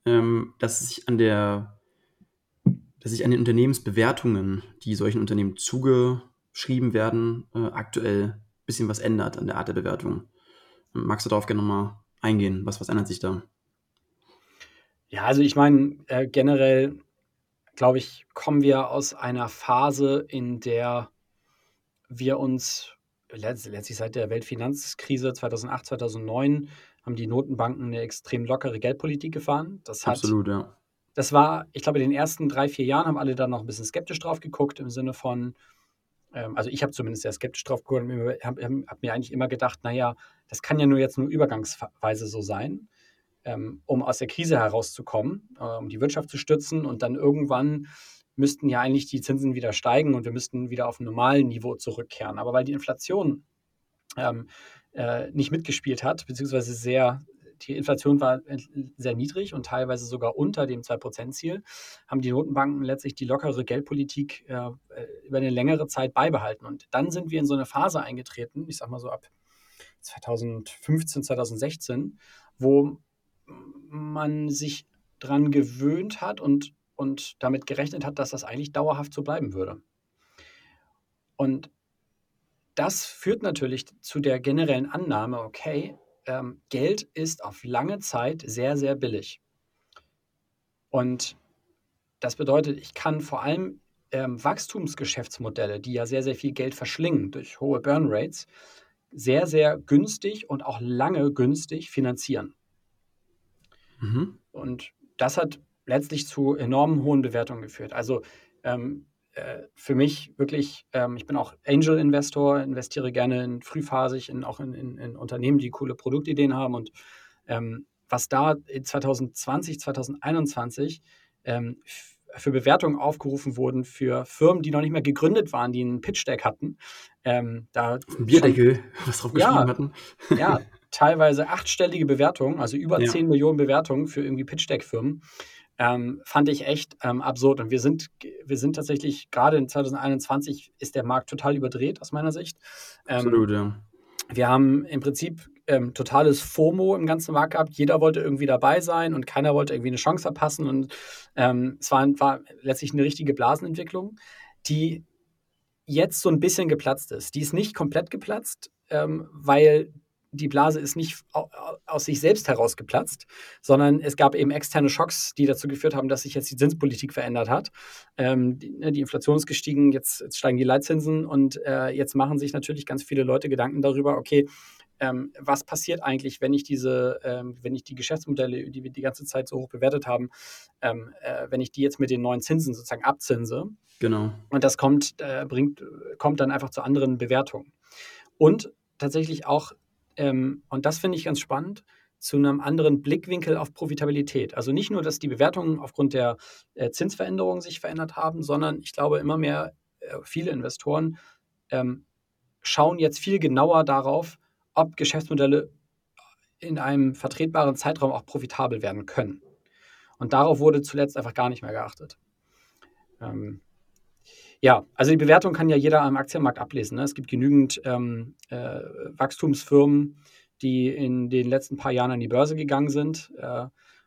ähm, dass sich an der, dass sich an den Unternehmensbewertungen, die solchen Unternehmen zugeschrieben werden, äh, aktuell bisschen was ändert an der Art der Bewertung. Magst du darauf gerne nochmal eingehen? Was, was ändert sich da? Ja, also ich meine, äh, generell, glaube ich, kommen wir aus einer Phase, in der wir uns letztlich seit der Weltfinanzkrise 2008, 2009 haben die Notenbanken eine extrem lockere Geldpolitik gefahren. Das hat, Absolut, ja. Das war, ich glaube, in den ersten drei, vier Jahren haben alle da noch ein bisschen skeptisch drauf geguckt, im Sinne von, also ich habe zumindest sehr skeptisch drauf geguckt und habe hab mir eigentlich immer gedacht, naja, das kann ja nur jetzt nur übergangsweise so sein, ähm, um aus der Krise herauszukommen, äh, um die Wirtschaft zu stützen und dann irgendwann müssten ja eigentlich die Zinsen wieder steigen und wir müssten wieder auf ein normales Niveau zurückkehren. Aber weil die Inflation ähm, äh, nicht mitgespielt hat, beziehungsweise sehr, die Inflation war sehr niedrig und teilweise sogar unter dem 2%-Ziel, haben die Notenbanken letztlich die lockere Geldpolitik äh, über eine längere Zeit beibehalten. Und dann sind wir in so eine Phase eingetreten, ich sag mal so ab 2015, 2016, wo man sich dran gewöhnt hat und, und damit gerechnet hat, dass das eigentlich dauerhaft so bleiben würde. Und das führt natürlich zu der generellen Annahme, okay, ähm, Geld ist auf lange Zeit sehr, sehr billig. Und das bedeutet, ich kann vor allem ähm, Wachstumsgeschäftsmodelle, die ja sehr, sehr viel Geld verschlingen durch hohe Burn Rates, sehr, sehr günstig und auch lange günstig finanzieren. Mhm. Und das hat letztlich zu enorm hohen Bewertungen geführt. Also ähm, äh, für mich wirklich, ähm, ich bin auch Angel-Investor, investiere gerne in frühphasig, in, auch in, in, in, Unternehmen, die coole Produktideen haben. Und ähm, was da in 2020, 2021 ähm, für Bewertungen aufgerufen wurden für Firmen, die noch nicht mehr gegründet waren, die einen Pitch-Deck hatten. Ähm, da Bierdeckel, was drauf geschrieben ja, hatten. ja, teilweise achtstellige Bewertungen, also über ja. 10 Millionen Bewertungen für irgendwie Pitch-Deck-Firmen. Ähm, fand ich echt ähm, absurd. Und wir sind, wir sind tatsächlich, gerade in 2021 ist der Markt total überdreht aus meiner Sicht. Ähm, Absolut, ja. Wir haben im Prinzip ähm, totales FOMO im ganzen Markt gehabt. Jeder wollte irgendwie dabei sein und keiner wollte irgendwie eine Chance verpassen. Und ähm, es war, war letztlich eine richtige Blasenentwicklung, die jetzt so ein bisschen geplatzt ist. Die ist nicht komplett geplatzt, ähm, weil die Blase ist nicht aus sich selbst heraus geplatzt, sondern es gab eben externe Schocks, die dazu geführt haben, dass sich jetzt die Zinspolitik verändert hat. Ähm, die, ne, die, Inflation ist gestiegen, jetzt, jetzt steigen die Leitzinsen und äh, jetzt machen sich natürlich ganz viele Leute Gedanken darüber, okay, ähm, was passiert eigentlich, wenn ich diese, ähm, wenn ich die Geschäftsmodelle, die wir die ganze Zeit so hoch bewertet haben, ähm, äh, wenn ich die jetzt mit den neuen Zinsen sozusagen abzinse. Genau. Und das kommt, äh, bringt, kommt dann einfach zu anderen Bewertungen. Und tatsächlich auch ähm, und das finde ich ganz spannend, zu einem anderen Blickwinkel auf Profitabilität. Also nicht nur, dass die Bewertungen aufgrund der äh, Zinsveränderungen sich verändert haben, sondern ich glaube, immer mehr äh, viele Investoren ähm, schauen jetzt viel genauer darauf, ob Geschäftsmodelle in einem vertretbaren Zeitraum auch profitabel werden können. Und darauf wurde zuletzt einfach gar nicht mehr geachtet. Ähm, ja, also die Bewertung kann ja jeder am Aktienmarkt ablesen. Ne? Es gibt genügend ähm, äh, Wachstumsfirmen, die in den letzten paar Jahren an die Börse gegangen sind. Äh,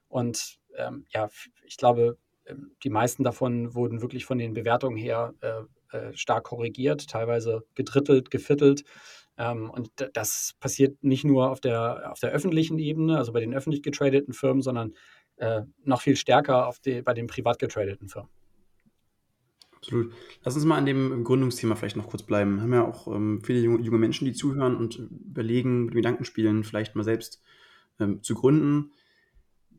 und ähm, ja, ich glaube, ähm, die meisten davon wurden wirklich von den Bewertungen her äh, äh, stark korrigiert, teilweise gedrittelt, geviertelt. Ähm, und das passiert nicht nur auf der, auf der öffentlichen Ebene, also bei den öffentlich getradeten Firmen, sondern äh, noch viel stärker auf die, bei den privat getradeten Firmen. Absolut. Lass uns mal an dem Gründungsthema vielleicht noch kurz bleiben. Wir haben ja auch ähm, viele junge, Menschen, die zuhören und überlegen, mit Gedanken spielen, vielleicht mal selbst ähm, zu gründen.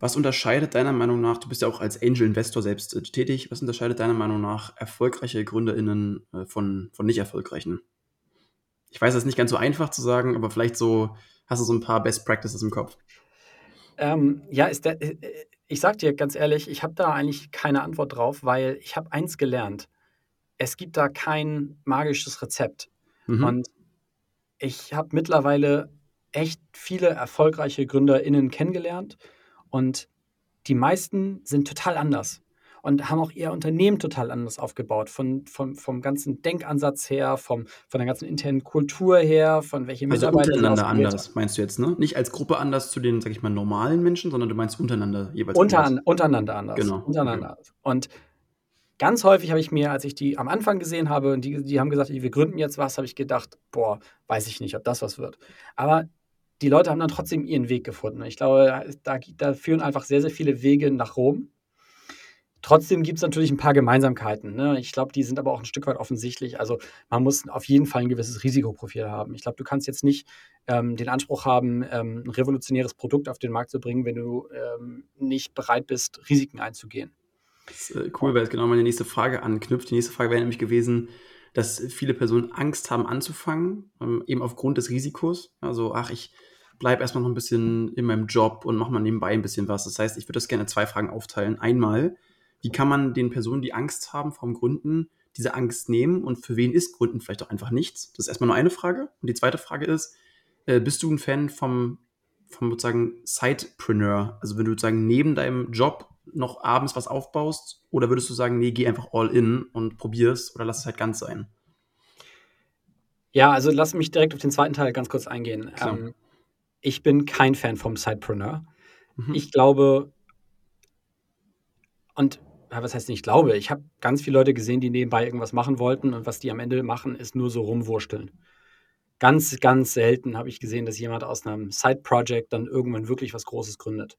Was unterscheidet deiner Meinung nach, du bist ja auch als Angel Investor selbst äh, tätig, was unterscheidet deiner Meinung nach erfolgreiche GründerInnen äh, von, von nicht erfolgreichen? Ich weiß, das ist nicht ganz so einfach zu sagen, aber vielleicht so, hast du so ein paar Best Practices im Kopf? Ähm, ja, ist der, äh, ich sag dir ganz ehrlich, ich habe da eigentlich keine Antwort drauf, weil ich habe eins gelernt es gibt da kein magisches Rezept. Mhm. Und ich habe mittlerweile echt viele erfolgreiche GründerInnen kennengelernt und die meisten sind total anders und haben auch ihr Unternehmen total anders aufgebaut. Von, vom, vom ganzen Denkansatz her, vom, von der ganzen internen Kultur her, von welchen also Mitarbeiter. untereinander anders, meinst du jetzt, ne? Nicht als Gruppe anders zu den, sag ich mal, normalen Menschen, sondern du meinst untereinander jeweils Unter, anders. Untereinander anders. Genau. Untereinander. Okay. Und Ganz häufig habe ich mir, als ich die am Anfang gesehen habe und die, die haben gesagt, wir gründen jetzt was, habe ich gedacht, boah, weiß ich nicht, ob das was wird. Aber die Leute haben dann trotzdem ihren Weg gefunden. Ich glaube, da, da führen einfach sehr, sehr viele Wege nach Rom. Trotzdem gibt es natürlich ein paar Gemeinsamkeiten. Ne? Ich glaube, die sind aber auch ein Stück weit offensichtlich. Also man muss auf jeden Fall ein gewisses Risikoprofil haben. Ich glaube, du kannst jetzt nicht ähm, den Anspruch haben, ähm, ein revolutionäres Produkt auf den Markt zu bringen, wenn du ähm, nicht bereit bist, Risiken einzugehen. Das ist äh, cool, weil es genau meine nächste Frage anknüpft. Die nächste Frage wäre nämlich gewesen, dass viele Personen Angst haben anzufangen, ähm, eben aufgrund des Risikos. Also, ach, ich bleibe erstmal noch ein bisschen in meinem Job und mache mal nebenbei ein bisschen was. Das heißt, ich würde das gerne zwei Fragen aufteilen. Einmal, wie kann man den Personen, die Angst haben vom Gründen, diese Angst nehmen und für wen ist Gründen vielleicht auch einfach nichts? Das ist erstmal nur eine Frage. Und die zweite Frage ist, äh, bist du ein Fan vom, vom sozusagen Sidepreneur? Also wenn du sozusagen neben deinem Job noch abends was aufbaust? Oder würdest du sagen, nee, geh einfach all in und probier's oder lass es halt ganz sein? Ja, also lass mich direkt auf den zweiten Teil ganz kurz eingehen. Ähm, ich bin kein Fan vom Sidepreneur. Mhm. Ich glaube, und was heißt nicht glaube, ich habe ganz viele Leute gesehen, die nebenbei irgendwas machen wollten und was die am Ende machen, ist nur so rumwursteln. Ganz, ganz selten habe ich gesehen, dass jemand aus einem Side-Project dann irgendwann wirklich was Großes gründet.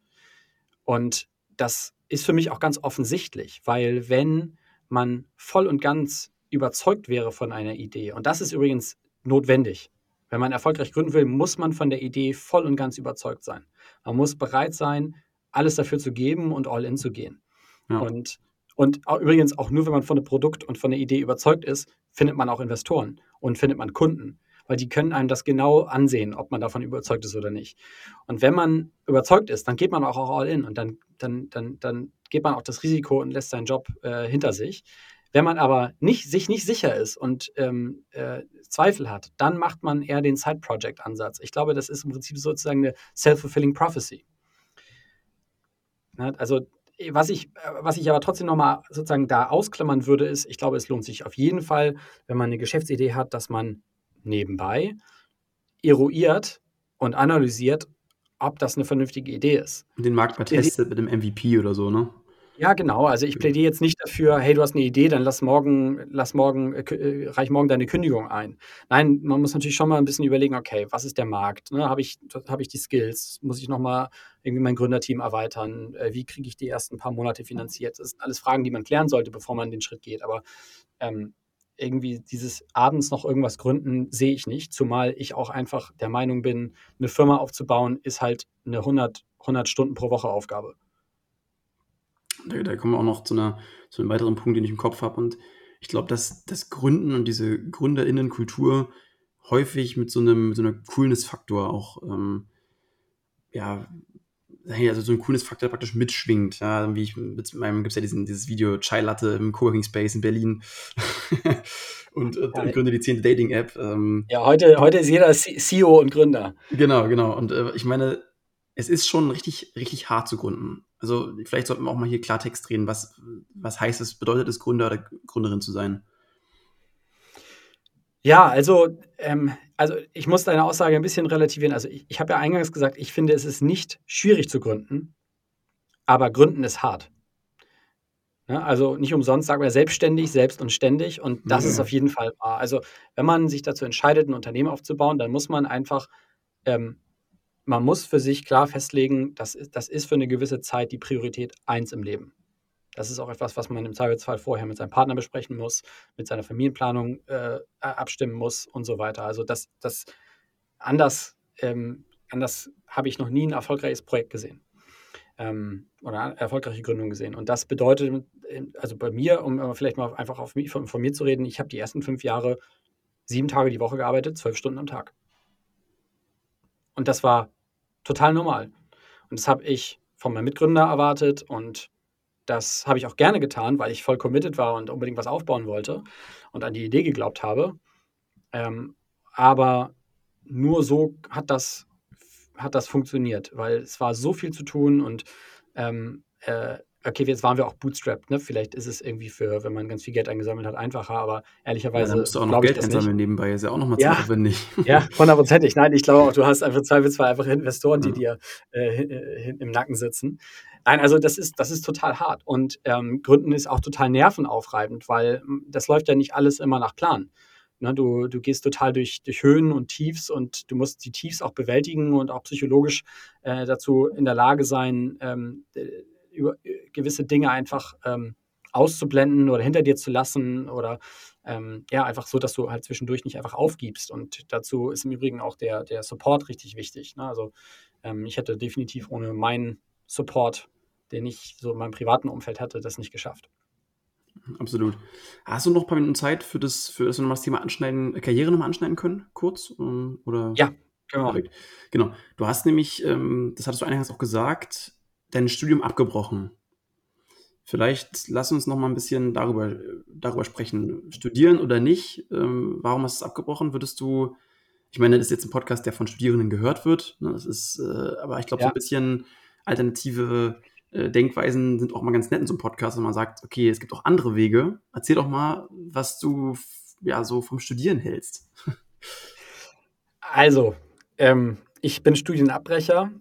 Und das ist für mich auch ganz offensichtlich, weil wenn man voll und ganz überzeugt wäre von einer Idee, und das ist übrigens notwendig, wenn man erfolgreich gründen will, muss man von der Idee voll und ganz überzeugt sein. Man muss bereit sein, alles dafür zu geben und all in zu gehen. Ja. Und, und übrigens auch nur, wenn man von dem Produkt und von der Idee überzeugt ist, findet man auch Investoren und findet man Kunden. weil die können einem das genau ansehen, ob man davon überzeugt ist oder nicht. Und wenn man überzeugt ist, dann geht man auch, all in und dann, dann, dann, dann geht man auch das Risiko und lässt seinen Job äh, hinter sich. Wenn man aber nicht, sich nicht sicher ist und ähm, äh, Zweifel hat, dann macht man eher den Side-Project-Ansatz. Ich glaube, das ist im Prinzip sozusagen eine self-fulfilling prophecy. Also was ich, was ich aber trotzdem nochmal sozusagen da ausklammern würde, ist, ich glaube, es lohnt sich auf jeden Fall, wenn man eine Geschäftsidee hat, dass man nebenbei eruiert und analysiert, ob das eine vernünftige Idee ist. Und den Markt mal testet mit dem MVP oder so, ne? Ja, genau. Also ich plädiere jetzt nicht dafür, hey, du hast eine Idee, dann lass morgen, lass morgen, äh, äh, reich morgen deine Kündigung ein. Nein, man muss natürlich schon mal ein bisschen überlegen, okay, was ist der Markt? Ne? Habe ich, hab ich die Skills? Muss ich nochmal irgendwie mein Gründerteam erweitern? Äh, wie kriege ich die ersten paar Monate finanziert? Das sind alles Fragen, die man klären sollte, bevor man den Schritt geht. Aber ähm, irgendwie dieses abends noch irgendwas gründen, sehe ich nicht. Zumal ich auch einfach der Meinung bin, eine Firma aufzubauen, ist halt eine 100, 100 Stunden pro Woche Aufgabe. Da, da kommen wir auch noch zu, einer, zu einem weiteren Punkt, den ich im Kopf habe. Und ich glaube, dass das Gründen und diese GründerInnenkultur häufig mit so einem, mit so einer Coolness-Faktor auch, ähm, ja, also so ein Coolness-Faktor praktisch mitschwingt. Ja, wie ich mit meinem, gibt es ja diesen, dieses Video Chai Latte im Coworking Space in Berlin und, und, und gründe die zehnte Dating-App. Ähm, ja, heute, heute ist jeder CEO und Gründer. Genau, genau. Und äh, ich meine, es ist schon richtig, richtig hart zu gründen. Also vielleicht sollten wir auch mal hier Klartext drehen. Was, was heißt es, bedeutet es, Gründer oder Gründerin zu sein? Ja, also, ähm, also ich muss deine Aussage ein bisschen relativieren. Also ich, ich habe ja eingangs gesagt, ich finde, es ist nicht schwierig zu gründen, aber gründen ist hart. Ja, ne, also nicht umsonst sagen wir selbstständig, selbst und ständig und das mhm. ist auf jeden Fall wahr. Also wenn man sich dazu entscheidet, ein Unternehmen aufzubauen, dann muss man einfach ähm, man muss für sich klar festlegen, das ist, das ist für eine gewisse Zeit die Priorität eins im Leben. Das ist auch etwas, was man im Zweifelsfall vorher mit seinem Partner besprechen muss, mit seiner Familienplanung äh, abstimmen muss und so weiter. Also das, das anders, ähm, anders habe ich noch nie ein erfolgreiches Projekt gesehen ähm, oder erfolgreiche Gründung gesehen. Und das bedeutet, also bei mir, um vielleicht mal einfach auf mich, von, von mir zu reden, ich habe die ersten fünf Jahre sieben Tage die Woche gearbeitet, zwölf Stunden am Tag. Und das war total normal. Und das habe ich von meinem Mitgründer erwartet und das habe ich auch gerne getan, weil ich voll committed war und unbedingt was aufbauen wollte und an die Idee geglaubt habe. Ähm, aber nur so hat das, hat das funktioniert, weil es war so viel zu tun und ähm, äh, okay, jetzt waren wir auch bootstrapped, ne? Vielleicht ist es irgendwie für, wenn man ganz viel Geld eingesammelt hat, einfacher, aber ehrlicherweise. Ja, dann musst du auch noch Geld einsammeln nebenbei, ist ja auch nochmal ja, aufwendig. Ja, hundertprozentig. Nein, ich glaube auch, du hast einfach zweifelsfall einfach Investoren, die ja. dir äh, äh im Nacken sitzen. Nein, also das ist, das ist total hart. Und ähm, Gründen ist auch total nervenaufreibend, weil hm, das läuft ja nicht alles immer nach Plan. Ne, du, du gehst total durch, durch Höhen und Tiefs und du musst die Tiefs auch bewältigen und auch psychologisch äh, dazu in der Lage sein, ähm, über äh, gewisse Dinge einfach ähm, auszublenden oder hinter dir zu lassen oder ähm, ja, einfach so, dass du halt zwischendurch nicht einfach aufgibst. Und dazu ist im Übrigen auch der, der Support richtig wichtig. Ne? Also ähm, ich hätte definitiv ohne meinen Support, den ich so in meinem privaten Umfeld hatte, das nicht geschafft. Absolut. Hast du noch ein paar Minuten Zeit für das, für das, wir das Thema anschneiden, Karriere nochmal anschneiden können, kurz? Ähm, oder? Ja, genau. Genau. Du hast nämlich, ähm, das hattest du eingangs auch gesagt, dein Studium abgebrochen. Vielleicht lass uns noch mal ein bisschen darüber, darüber sprechen. Studieren oder nicht? Ähm, warum hast du es abgebrochen? Würdest du, ich meine, das ist jetzt ein Podcast, der von Studierenden gehört wird. Ne? Das ist, äh, aber ich glaube, ja. so ein bisschen alternative äh, Denkweisen sind auch mal ganz nett in so einem Podcast, wenn man sagt, okay, es gibt auch andere Wege. Erzähl doch mal, was du ja so vom Studieren hältst. Also, ähm, ich bin Studienabbrecher.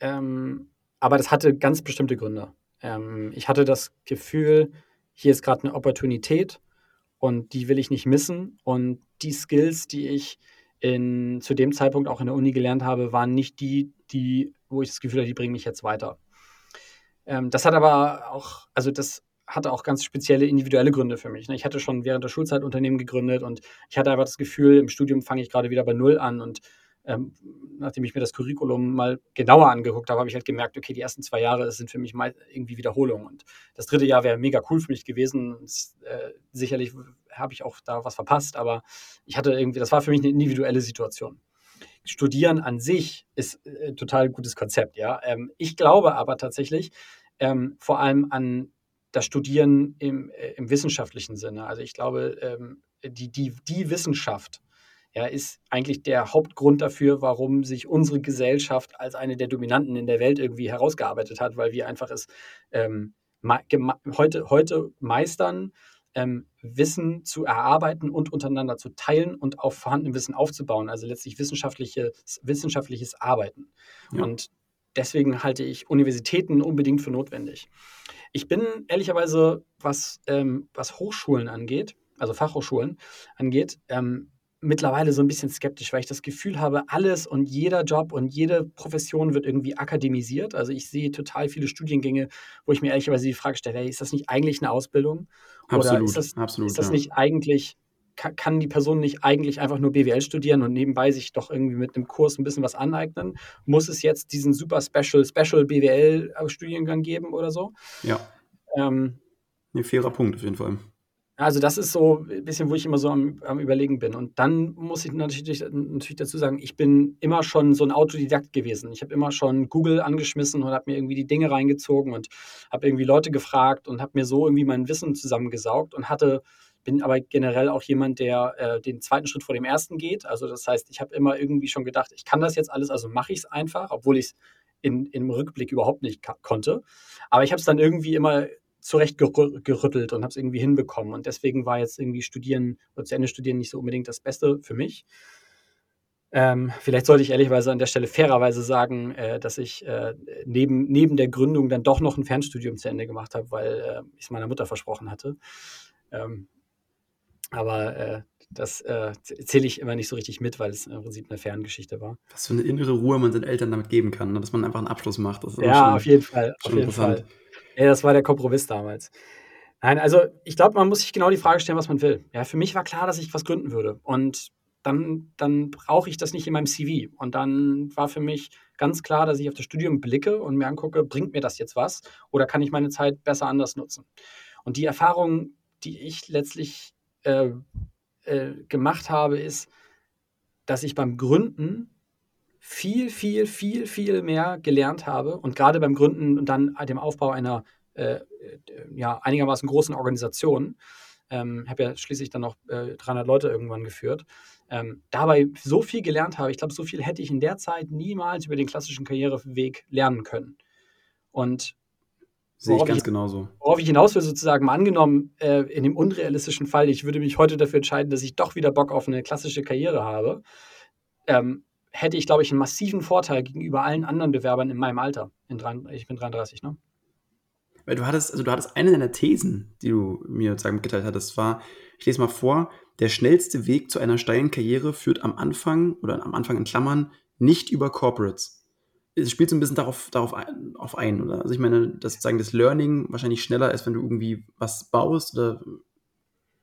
Ähm, aber das hatte ganz bestimmte Gründe. Ähm, ich hatte das Gefühl, hier ist gerade eine Opportunität und die will ich nicht missen. Und die Skills, die ich in, zu dem Zeitpunkt auch in der Uni gelernt habe, waren nicht die, die, wo ich das Gefühl hatte, die bringen mich jetzt weiter. Ähm, das hat aber auch, also das hatte auch ganz spezielle individuelle Gründe für mich. Ne? Ich hatte schon während der Schulzeit Unternehmen gegründet und ich hatte einfach das Gefühl, im Studium fange ich gerade wieder bei Null an und ähm, nachdem ich mir das Curriculum mal genauer angeguckt habe, habe ich halt gemerkt, okay, die ersten zwei Jahre sind für mich mal irgendwie Wiederholung. Und das dritte Jahr wäre mega cool für mich gewesen. Und, äh, sicherlich habe ich auch da was verpasst, aber ich hatte irgendwie, das war für mich eine individuelle Situation. Studieren an sich ist ein äh, total gutes Konzept, ja. Ähm, ich glaube aber tatsächlich ähm, vor allem an das Studieren im, äh, im wissenschaftlichen Sinne. Also ich glaube, ähm, die, die, die Wissenschaft ja, ist eigentlich der Hauptgrund dafür, warum sich unsere Gesellschaft als eine der Dominanten in der Welt irgendwie herausgearbeitet hat, weil wir einfach es ähm, heute, heute meistern, ähm, Wissen zu erarbeiten und untereinander zu teilen und auf vorhandenem Wissen aufzubauen, also letztlich wissenschaftliches, wissenschaftliches Arbeiten. Ja. Und deswegen halte ich Universitäten unbedingt für notwendig. Ich bin ehrlicherweise, was, ähm, was Hochschulen angeht, also Fachhochschulen angeht, ähm, mittlerweile so ein bisschen skeptisch, weil ich das Gefühl habe, alles und jeder Job und jede Profession wird irgendwie akademisiert. Also ich sehe total viele Studiengänge, wo ich mir ehrlicherweise die Frage stelle, hey, ist das nicht eigentlich eine Ausbildung? Absolut, Oder ist das, absolut, ist das ja. nicht eigentlich, kann, die Person nicht eigentlich einfach nur BWL studieren und nebenbei sich doch irgendwie mit einem Kurs ein bisschen was aneignen? Muss es jetzt diesen super Special, Special BWL-Studiengang geben oder so? Ja. Ähm, ein fairer Punkt auf jeden Fall. Also das ist so ein bisschen, wo ich immer so am, am Überlegen bin. Und dann muss ich natürlich, natürlich dazu sagen, ich bin immer schon so ein Autodidakt gewesen. Ich habe immer schon Google angeschmissen und habe mir irgendwie die Dinge reingezogen und habe irgendwie Leute gefragt und habe mir so irgendwie mein Wissen zusammengesaugt und hatte, bin aber generell auch jemand, der äh, den zweiten Schritt vor dem ersten geht. Also das heißt, ich habe immer irgendwie schon gedacht, ich kann das jetzt alles, also mache ich es einfach, obwohl ich es in, im Rückblick überhaupt nicht konnte. Aber ich habe es dann irgendwie immer zurecht gerüttelt und habe es irgendwie hinbekommen. Und deswegen war jetzt irgendwie Studieren oder zu Ende studieren nicht so unbedingt das Beste für mich. Ähm, vielleicht sollte ich ehrlicherweise an der Stelle fairerweise sagen, äh, dass ich äh, neben, neben der Gründung dann doch noch ein Fernstudium zu Ende gemacht habe, weil äh, ich es meiner Mutter versprochen hatte. Ähm, aber äh, das äh, zähle ich immer nicht so richtig mit, weil es im Prinzip eine Ferngeschichte war. Was für eine innere Ruhe man den Eltern damit geben kann, ne? dass man einfach einen Abschluss macht. ja, schon, auf jeden Fall. Auf jeden Fall. Ja, das war der Kompromiss damals. Nein, also ich glaube, man muss sich genau die Frage stellen, was man will. Ja, für mich war klar, dass ich was gründen würde. Und dann, dann brauche ich das nicht in meinem CV. Und dann war für mich ganz klar, dass ich auf das Studium blicke und mir angucke, bringt mir das jetzt was oder kann ich meine Zeit besser anders nutzen? Und die Erfahrung, die ich letztlich äh, äh, gemacht habe, ist, dass ich beim Gründen viel, viel, viel, viel mehr gelernt habe und gerade beim Gründen und dann dem Aufbau einer äh, ja, einigermaßen großen Organisation, ähm, habe ja schließlich dann noch äh, 300 Leute irgendwann geführt, ähm, dabei so viel gelernt habe. Ich glaube, so viel hätte ich in der Zeit niemals über den klassischen Karriereweg lernen können. Und Sehe ich ganz ich, genauso. Worauf ich hinaus will, sozusagen, mal angenommen, äh, in dem unrealistischen Fall, ich würde mich heute dafür entscheiden, dass ich doch wieder Bock auf eine klassische Karriere habe, ähm, hätte ich, glaube ich, einen massiven Vorteil gegenüber allen anderen Bewerbern in meinem Alter. In drei, ich bin 33, ne? Weil du hattest, also du hattest eine deiner Thesen, die du mir sozusagen mitgeteilt hattest, war, ich lese mal vor, der schnellste Weg zu einer steilen Karriere führt am Anfang oder am Anfang in Klammern nicht über Corporates. Es spielt so ein bisschen darauf, darauf ein, auf ein, oder? Also ich meine, dass sozusagen das Learning wahrscheinlich schneller ist, wenn du irgendwie was baust oder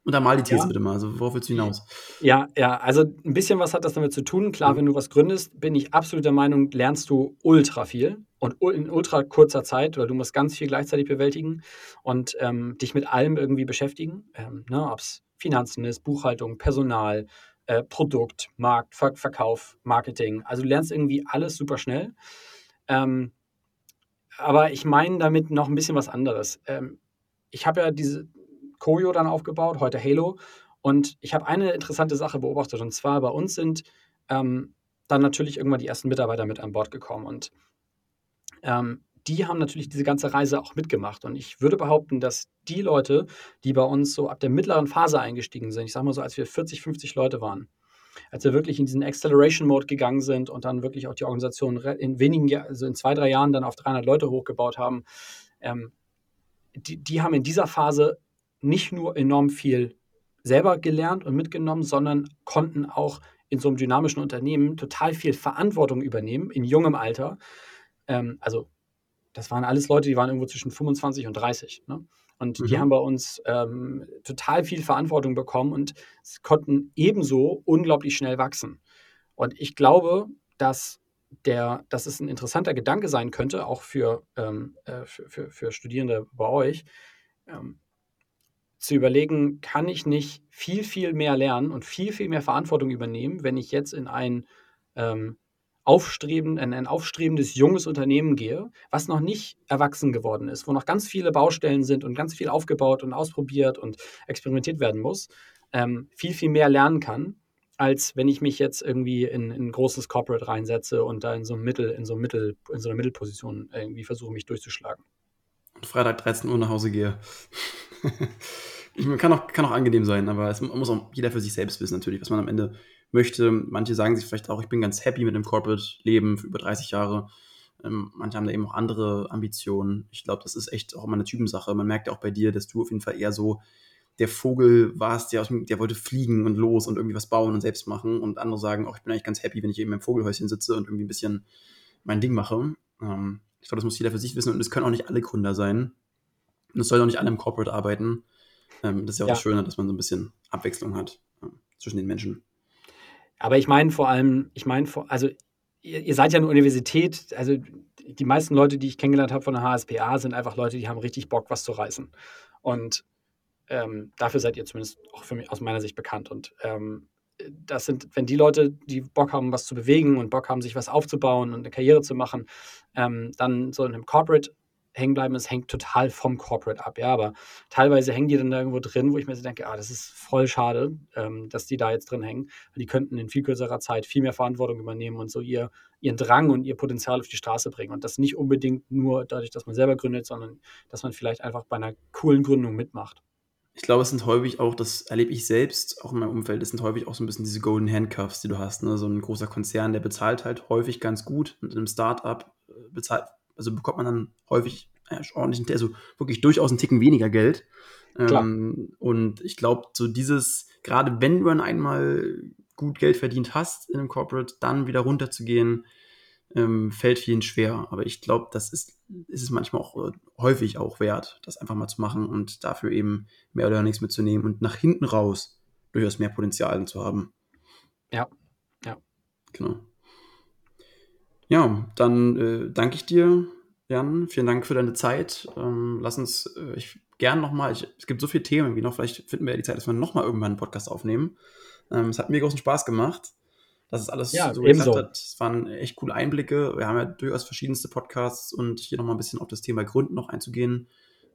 Untermal die These ja. bitte mal. Also, worauf willst du hinaus? Ja, ja, also ein bisschen was hat das damit zu tun. Klar, mhm. wenn du was gründest, bin ich absolut der Meinung, lernst du ultra viel und in ultra kurzer Zeit, weil du musst ganz viel gleichzeitig bewältigen und ähm, dich mit allem irgendwie beschäftigen. Ähm, ne, Ob es Finanzen ist, Buchhaltung, Personal, äh, Produkt, Markt, Ver Verkauf, Marketing. Also du lernst irgendwie alles super schnell. Ähm, aber ich meine damit noch ein bisschen was anderes. Ähm, ich habe ja diese, Koyo dann aufgebaut, heute Halo. Und ich habe eine interessante Sache beobachtet. Und zwar bei uns sind ähm, dann natürlich irgendwann die ersten Mitarbeiter mit an Bord gekommen. Und ähm, die haben natürlich diese ganze Reise auch mitgemacht. Und ich würde behaupten, dass die Leute, die bei uns so ab der mittleren Phase eingestiegen sind, ich sage mal so, als wir 40, 50 Leute waren, als wir wirklich in diesen Acceleration-Mode gegangen sind und dann wirklich auch die Organisation in wenigen, also in zwei, drei Jahren dann auf 300 Leute hochgebaut haben, ähm, die, die haben in dieser Phase nicht nur enorm viel selber gelernt und mitgenommen, sondern konnten auch in so einem dynamischen Unternehmen total viel Verantwortung übernehmen in jungem Alter. Ähm, also das waren alles Leute, die waren irgendwo zwischen 25 und 30. Ne? Und mhm. die haben bei uns ähm, total viel Verantwortung bekommen und konnten ebenso unglaublich schnell wachsen. Und ich glaube, dass, der, dass es ein interessanter Gedanke sein könnte, auch für, ähm, äh, für, für, für, Studierende bei euch, ähm, zu überlegen, kann ich nicht viel, viel mehr lernen und viel, viel mehr Verantwortung übernehmen, wenn ich jetzt in ein ähm, aufstrebend, ein, ein aufstrebendes junges Unternehmen gehe, was noch nicht erwachsen geworden ist, wo noch ganz viele Baustellen sind und ganz viel aufgebaut und ausprobiert und experimentiert werden muss, ähm, viel, viel mehr lernen kann, als wenn ich mich jetzt irgendwie in, in, ein großes Corporate reinsetze und da in so, Mittel, in, so Mittel, in so einer Mittelposition irgendwie versuche, mich durchzuschlagen. Freitag 13 Uhr nach Hause gehe. Ich, kann, auch, kann auch angenehm sein, aber es muss auch jeder für sich selbst wissen, natürlich, was man am Ende möchte. Manche sagen sich vielleicht auch, ich bin ganz happy mit dem Corporate-Leben für über 30 Jahre. Ähm, manche haben da eben auch andere Ambitionen. Ich glaube, das ist echt auch immer eine Typensache. Man merkt ja auch bei dir, dass du auf jeden Fall eher so der Vogel warst, der, dem, der wollte fliegen und los und irgendwie was bauen und selbst machen. Und andere sagen auch, ich bin eigentlich ganz happy, wenn ich eben im Vogelhäuschen sitze und irgendwie ein bisschen mein Ding mache. Ähm, ich glaube, das muss jeder für sich wissen und es können auch nicht alle Gründer sein. Und es soll auch nicht alle im Corporate arbeiten. Ähm, das ist ja auch ja. das Schöne, dass man so ein bisschen Abwechslung hat äh, zwischen den Menschen. Aber ich meine vor allem, ich meine, also ihr, ihr, seid ja eine Universität, also die meisten Leute, die ich kennengelernt habe von der HSPA, sind einfach Leute, die haben richtig Bock, was zu reißen. Und ähm, dafür seid ihr zumindest auch für mich aus meiner Sicht bekannt. Und ähm, das sind, wenn die Leute, die Bock haben, was zu bewegen und Bock haben, sich was aufzubauen und eine Karriere zu machen, ähm, dann so in einem Corporate hängen bleiben. Es hängt total vom Corporate ab, ja, aber teilweise hängen die dann da irgendwo drin, wo ich mir so denke, ah, das ist voll schade, ähm, dass die da jetzt drin hängen. Die könnten in viel kürzerer Zeit viel mehr Verantwortung übernehmen und so ihr, ihren Drang und ihr Potenzial auf die Straße bringen. Und das nicht unbedingt nur dadurch, dass man selber gründet, sondern dass man vielleicht einfach bei einer coolen Gründung mitmacht. Ich glaube, es sind häufig auch, das erlebe ich selbst auch in meinem Umfeld, es sind häufig auch so ein bisschen diese Golden Handcuffs, die du hast. Ne? So ein großer Konzern, der bezahlt halt häufig ganz gut. Mit einem Startup äh, bezahlt, also bekommt man dann häufig ja, ordentlich, also wirklich durchaus einen Ticken weniger Geld. Ähm, und ich glaube, so dieses, gerade wenn du dann einmal gut Geld verdient hast in einem Corporate, dann wieder runterzugehen, ähm, fällt vielen schwer. Aber ich glaube, das ist, ist es manchmal auch äh, häufig auch wert, das einfach mal zu machen und dafür eben mehr oder nichts mitzunehmen und nach hinten raus durchaus mehr Potenzial zu haben. Ja, ja. Genau. Ja, dann äh, danke ich dir Jan. Vielen Dank für deine Zeit. Ähm, lass uns, äh, ich gern nochmal, es gibt so viele Themen irgendwie noch, vielleicht finden wir ja die Zeit, dass wir nochmal irgendwann einen Podcast aufnehmen. Ähm, es hat mir großen Spaß gemacht, dass es alles ja, so ebenso. geklappt hat. Es waren echt coole Einblicke. Wir haben ja durchaus verschiedenste Podcasts und hier nochmal ein bisschen auf das Thema Gründen noch einzugehen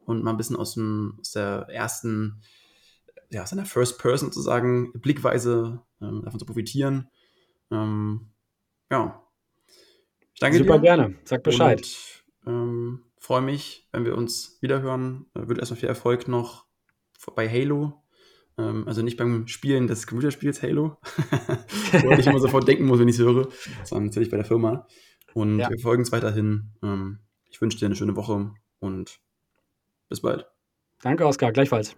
und mal ein bisschen aus, dem, aus der ersten, ja, aus einer First Person sozusagen Blickweise ähm, davon zu profitieren. Ähm, ja. Ich danke Super dir. gerne. Sag Bescheid. Und ähm, Freue mich, wenn wir uns wiederhören. Äh, würde erstmal viel Erfolg noch bei Halo. Ähm, also nicht beim Spielen des Computerspiels Halo, wo ich immer sofort denken muss, wenn ich es höre, sondern natürlich bei der Firma. Und ja. wir folgen es weiterhin. Ähm, ich wünsche dir eine schöne Woche und bis bald. Danke, Oskar. Gleichfalls.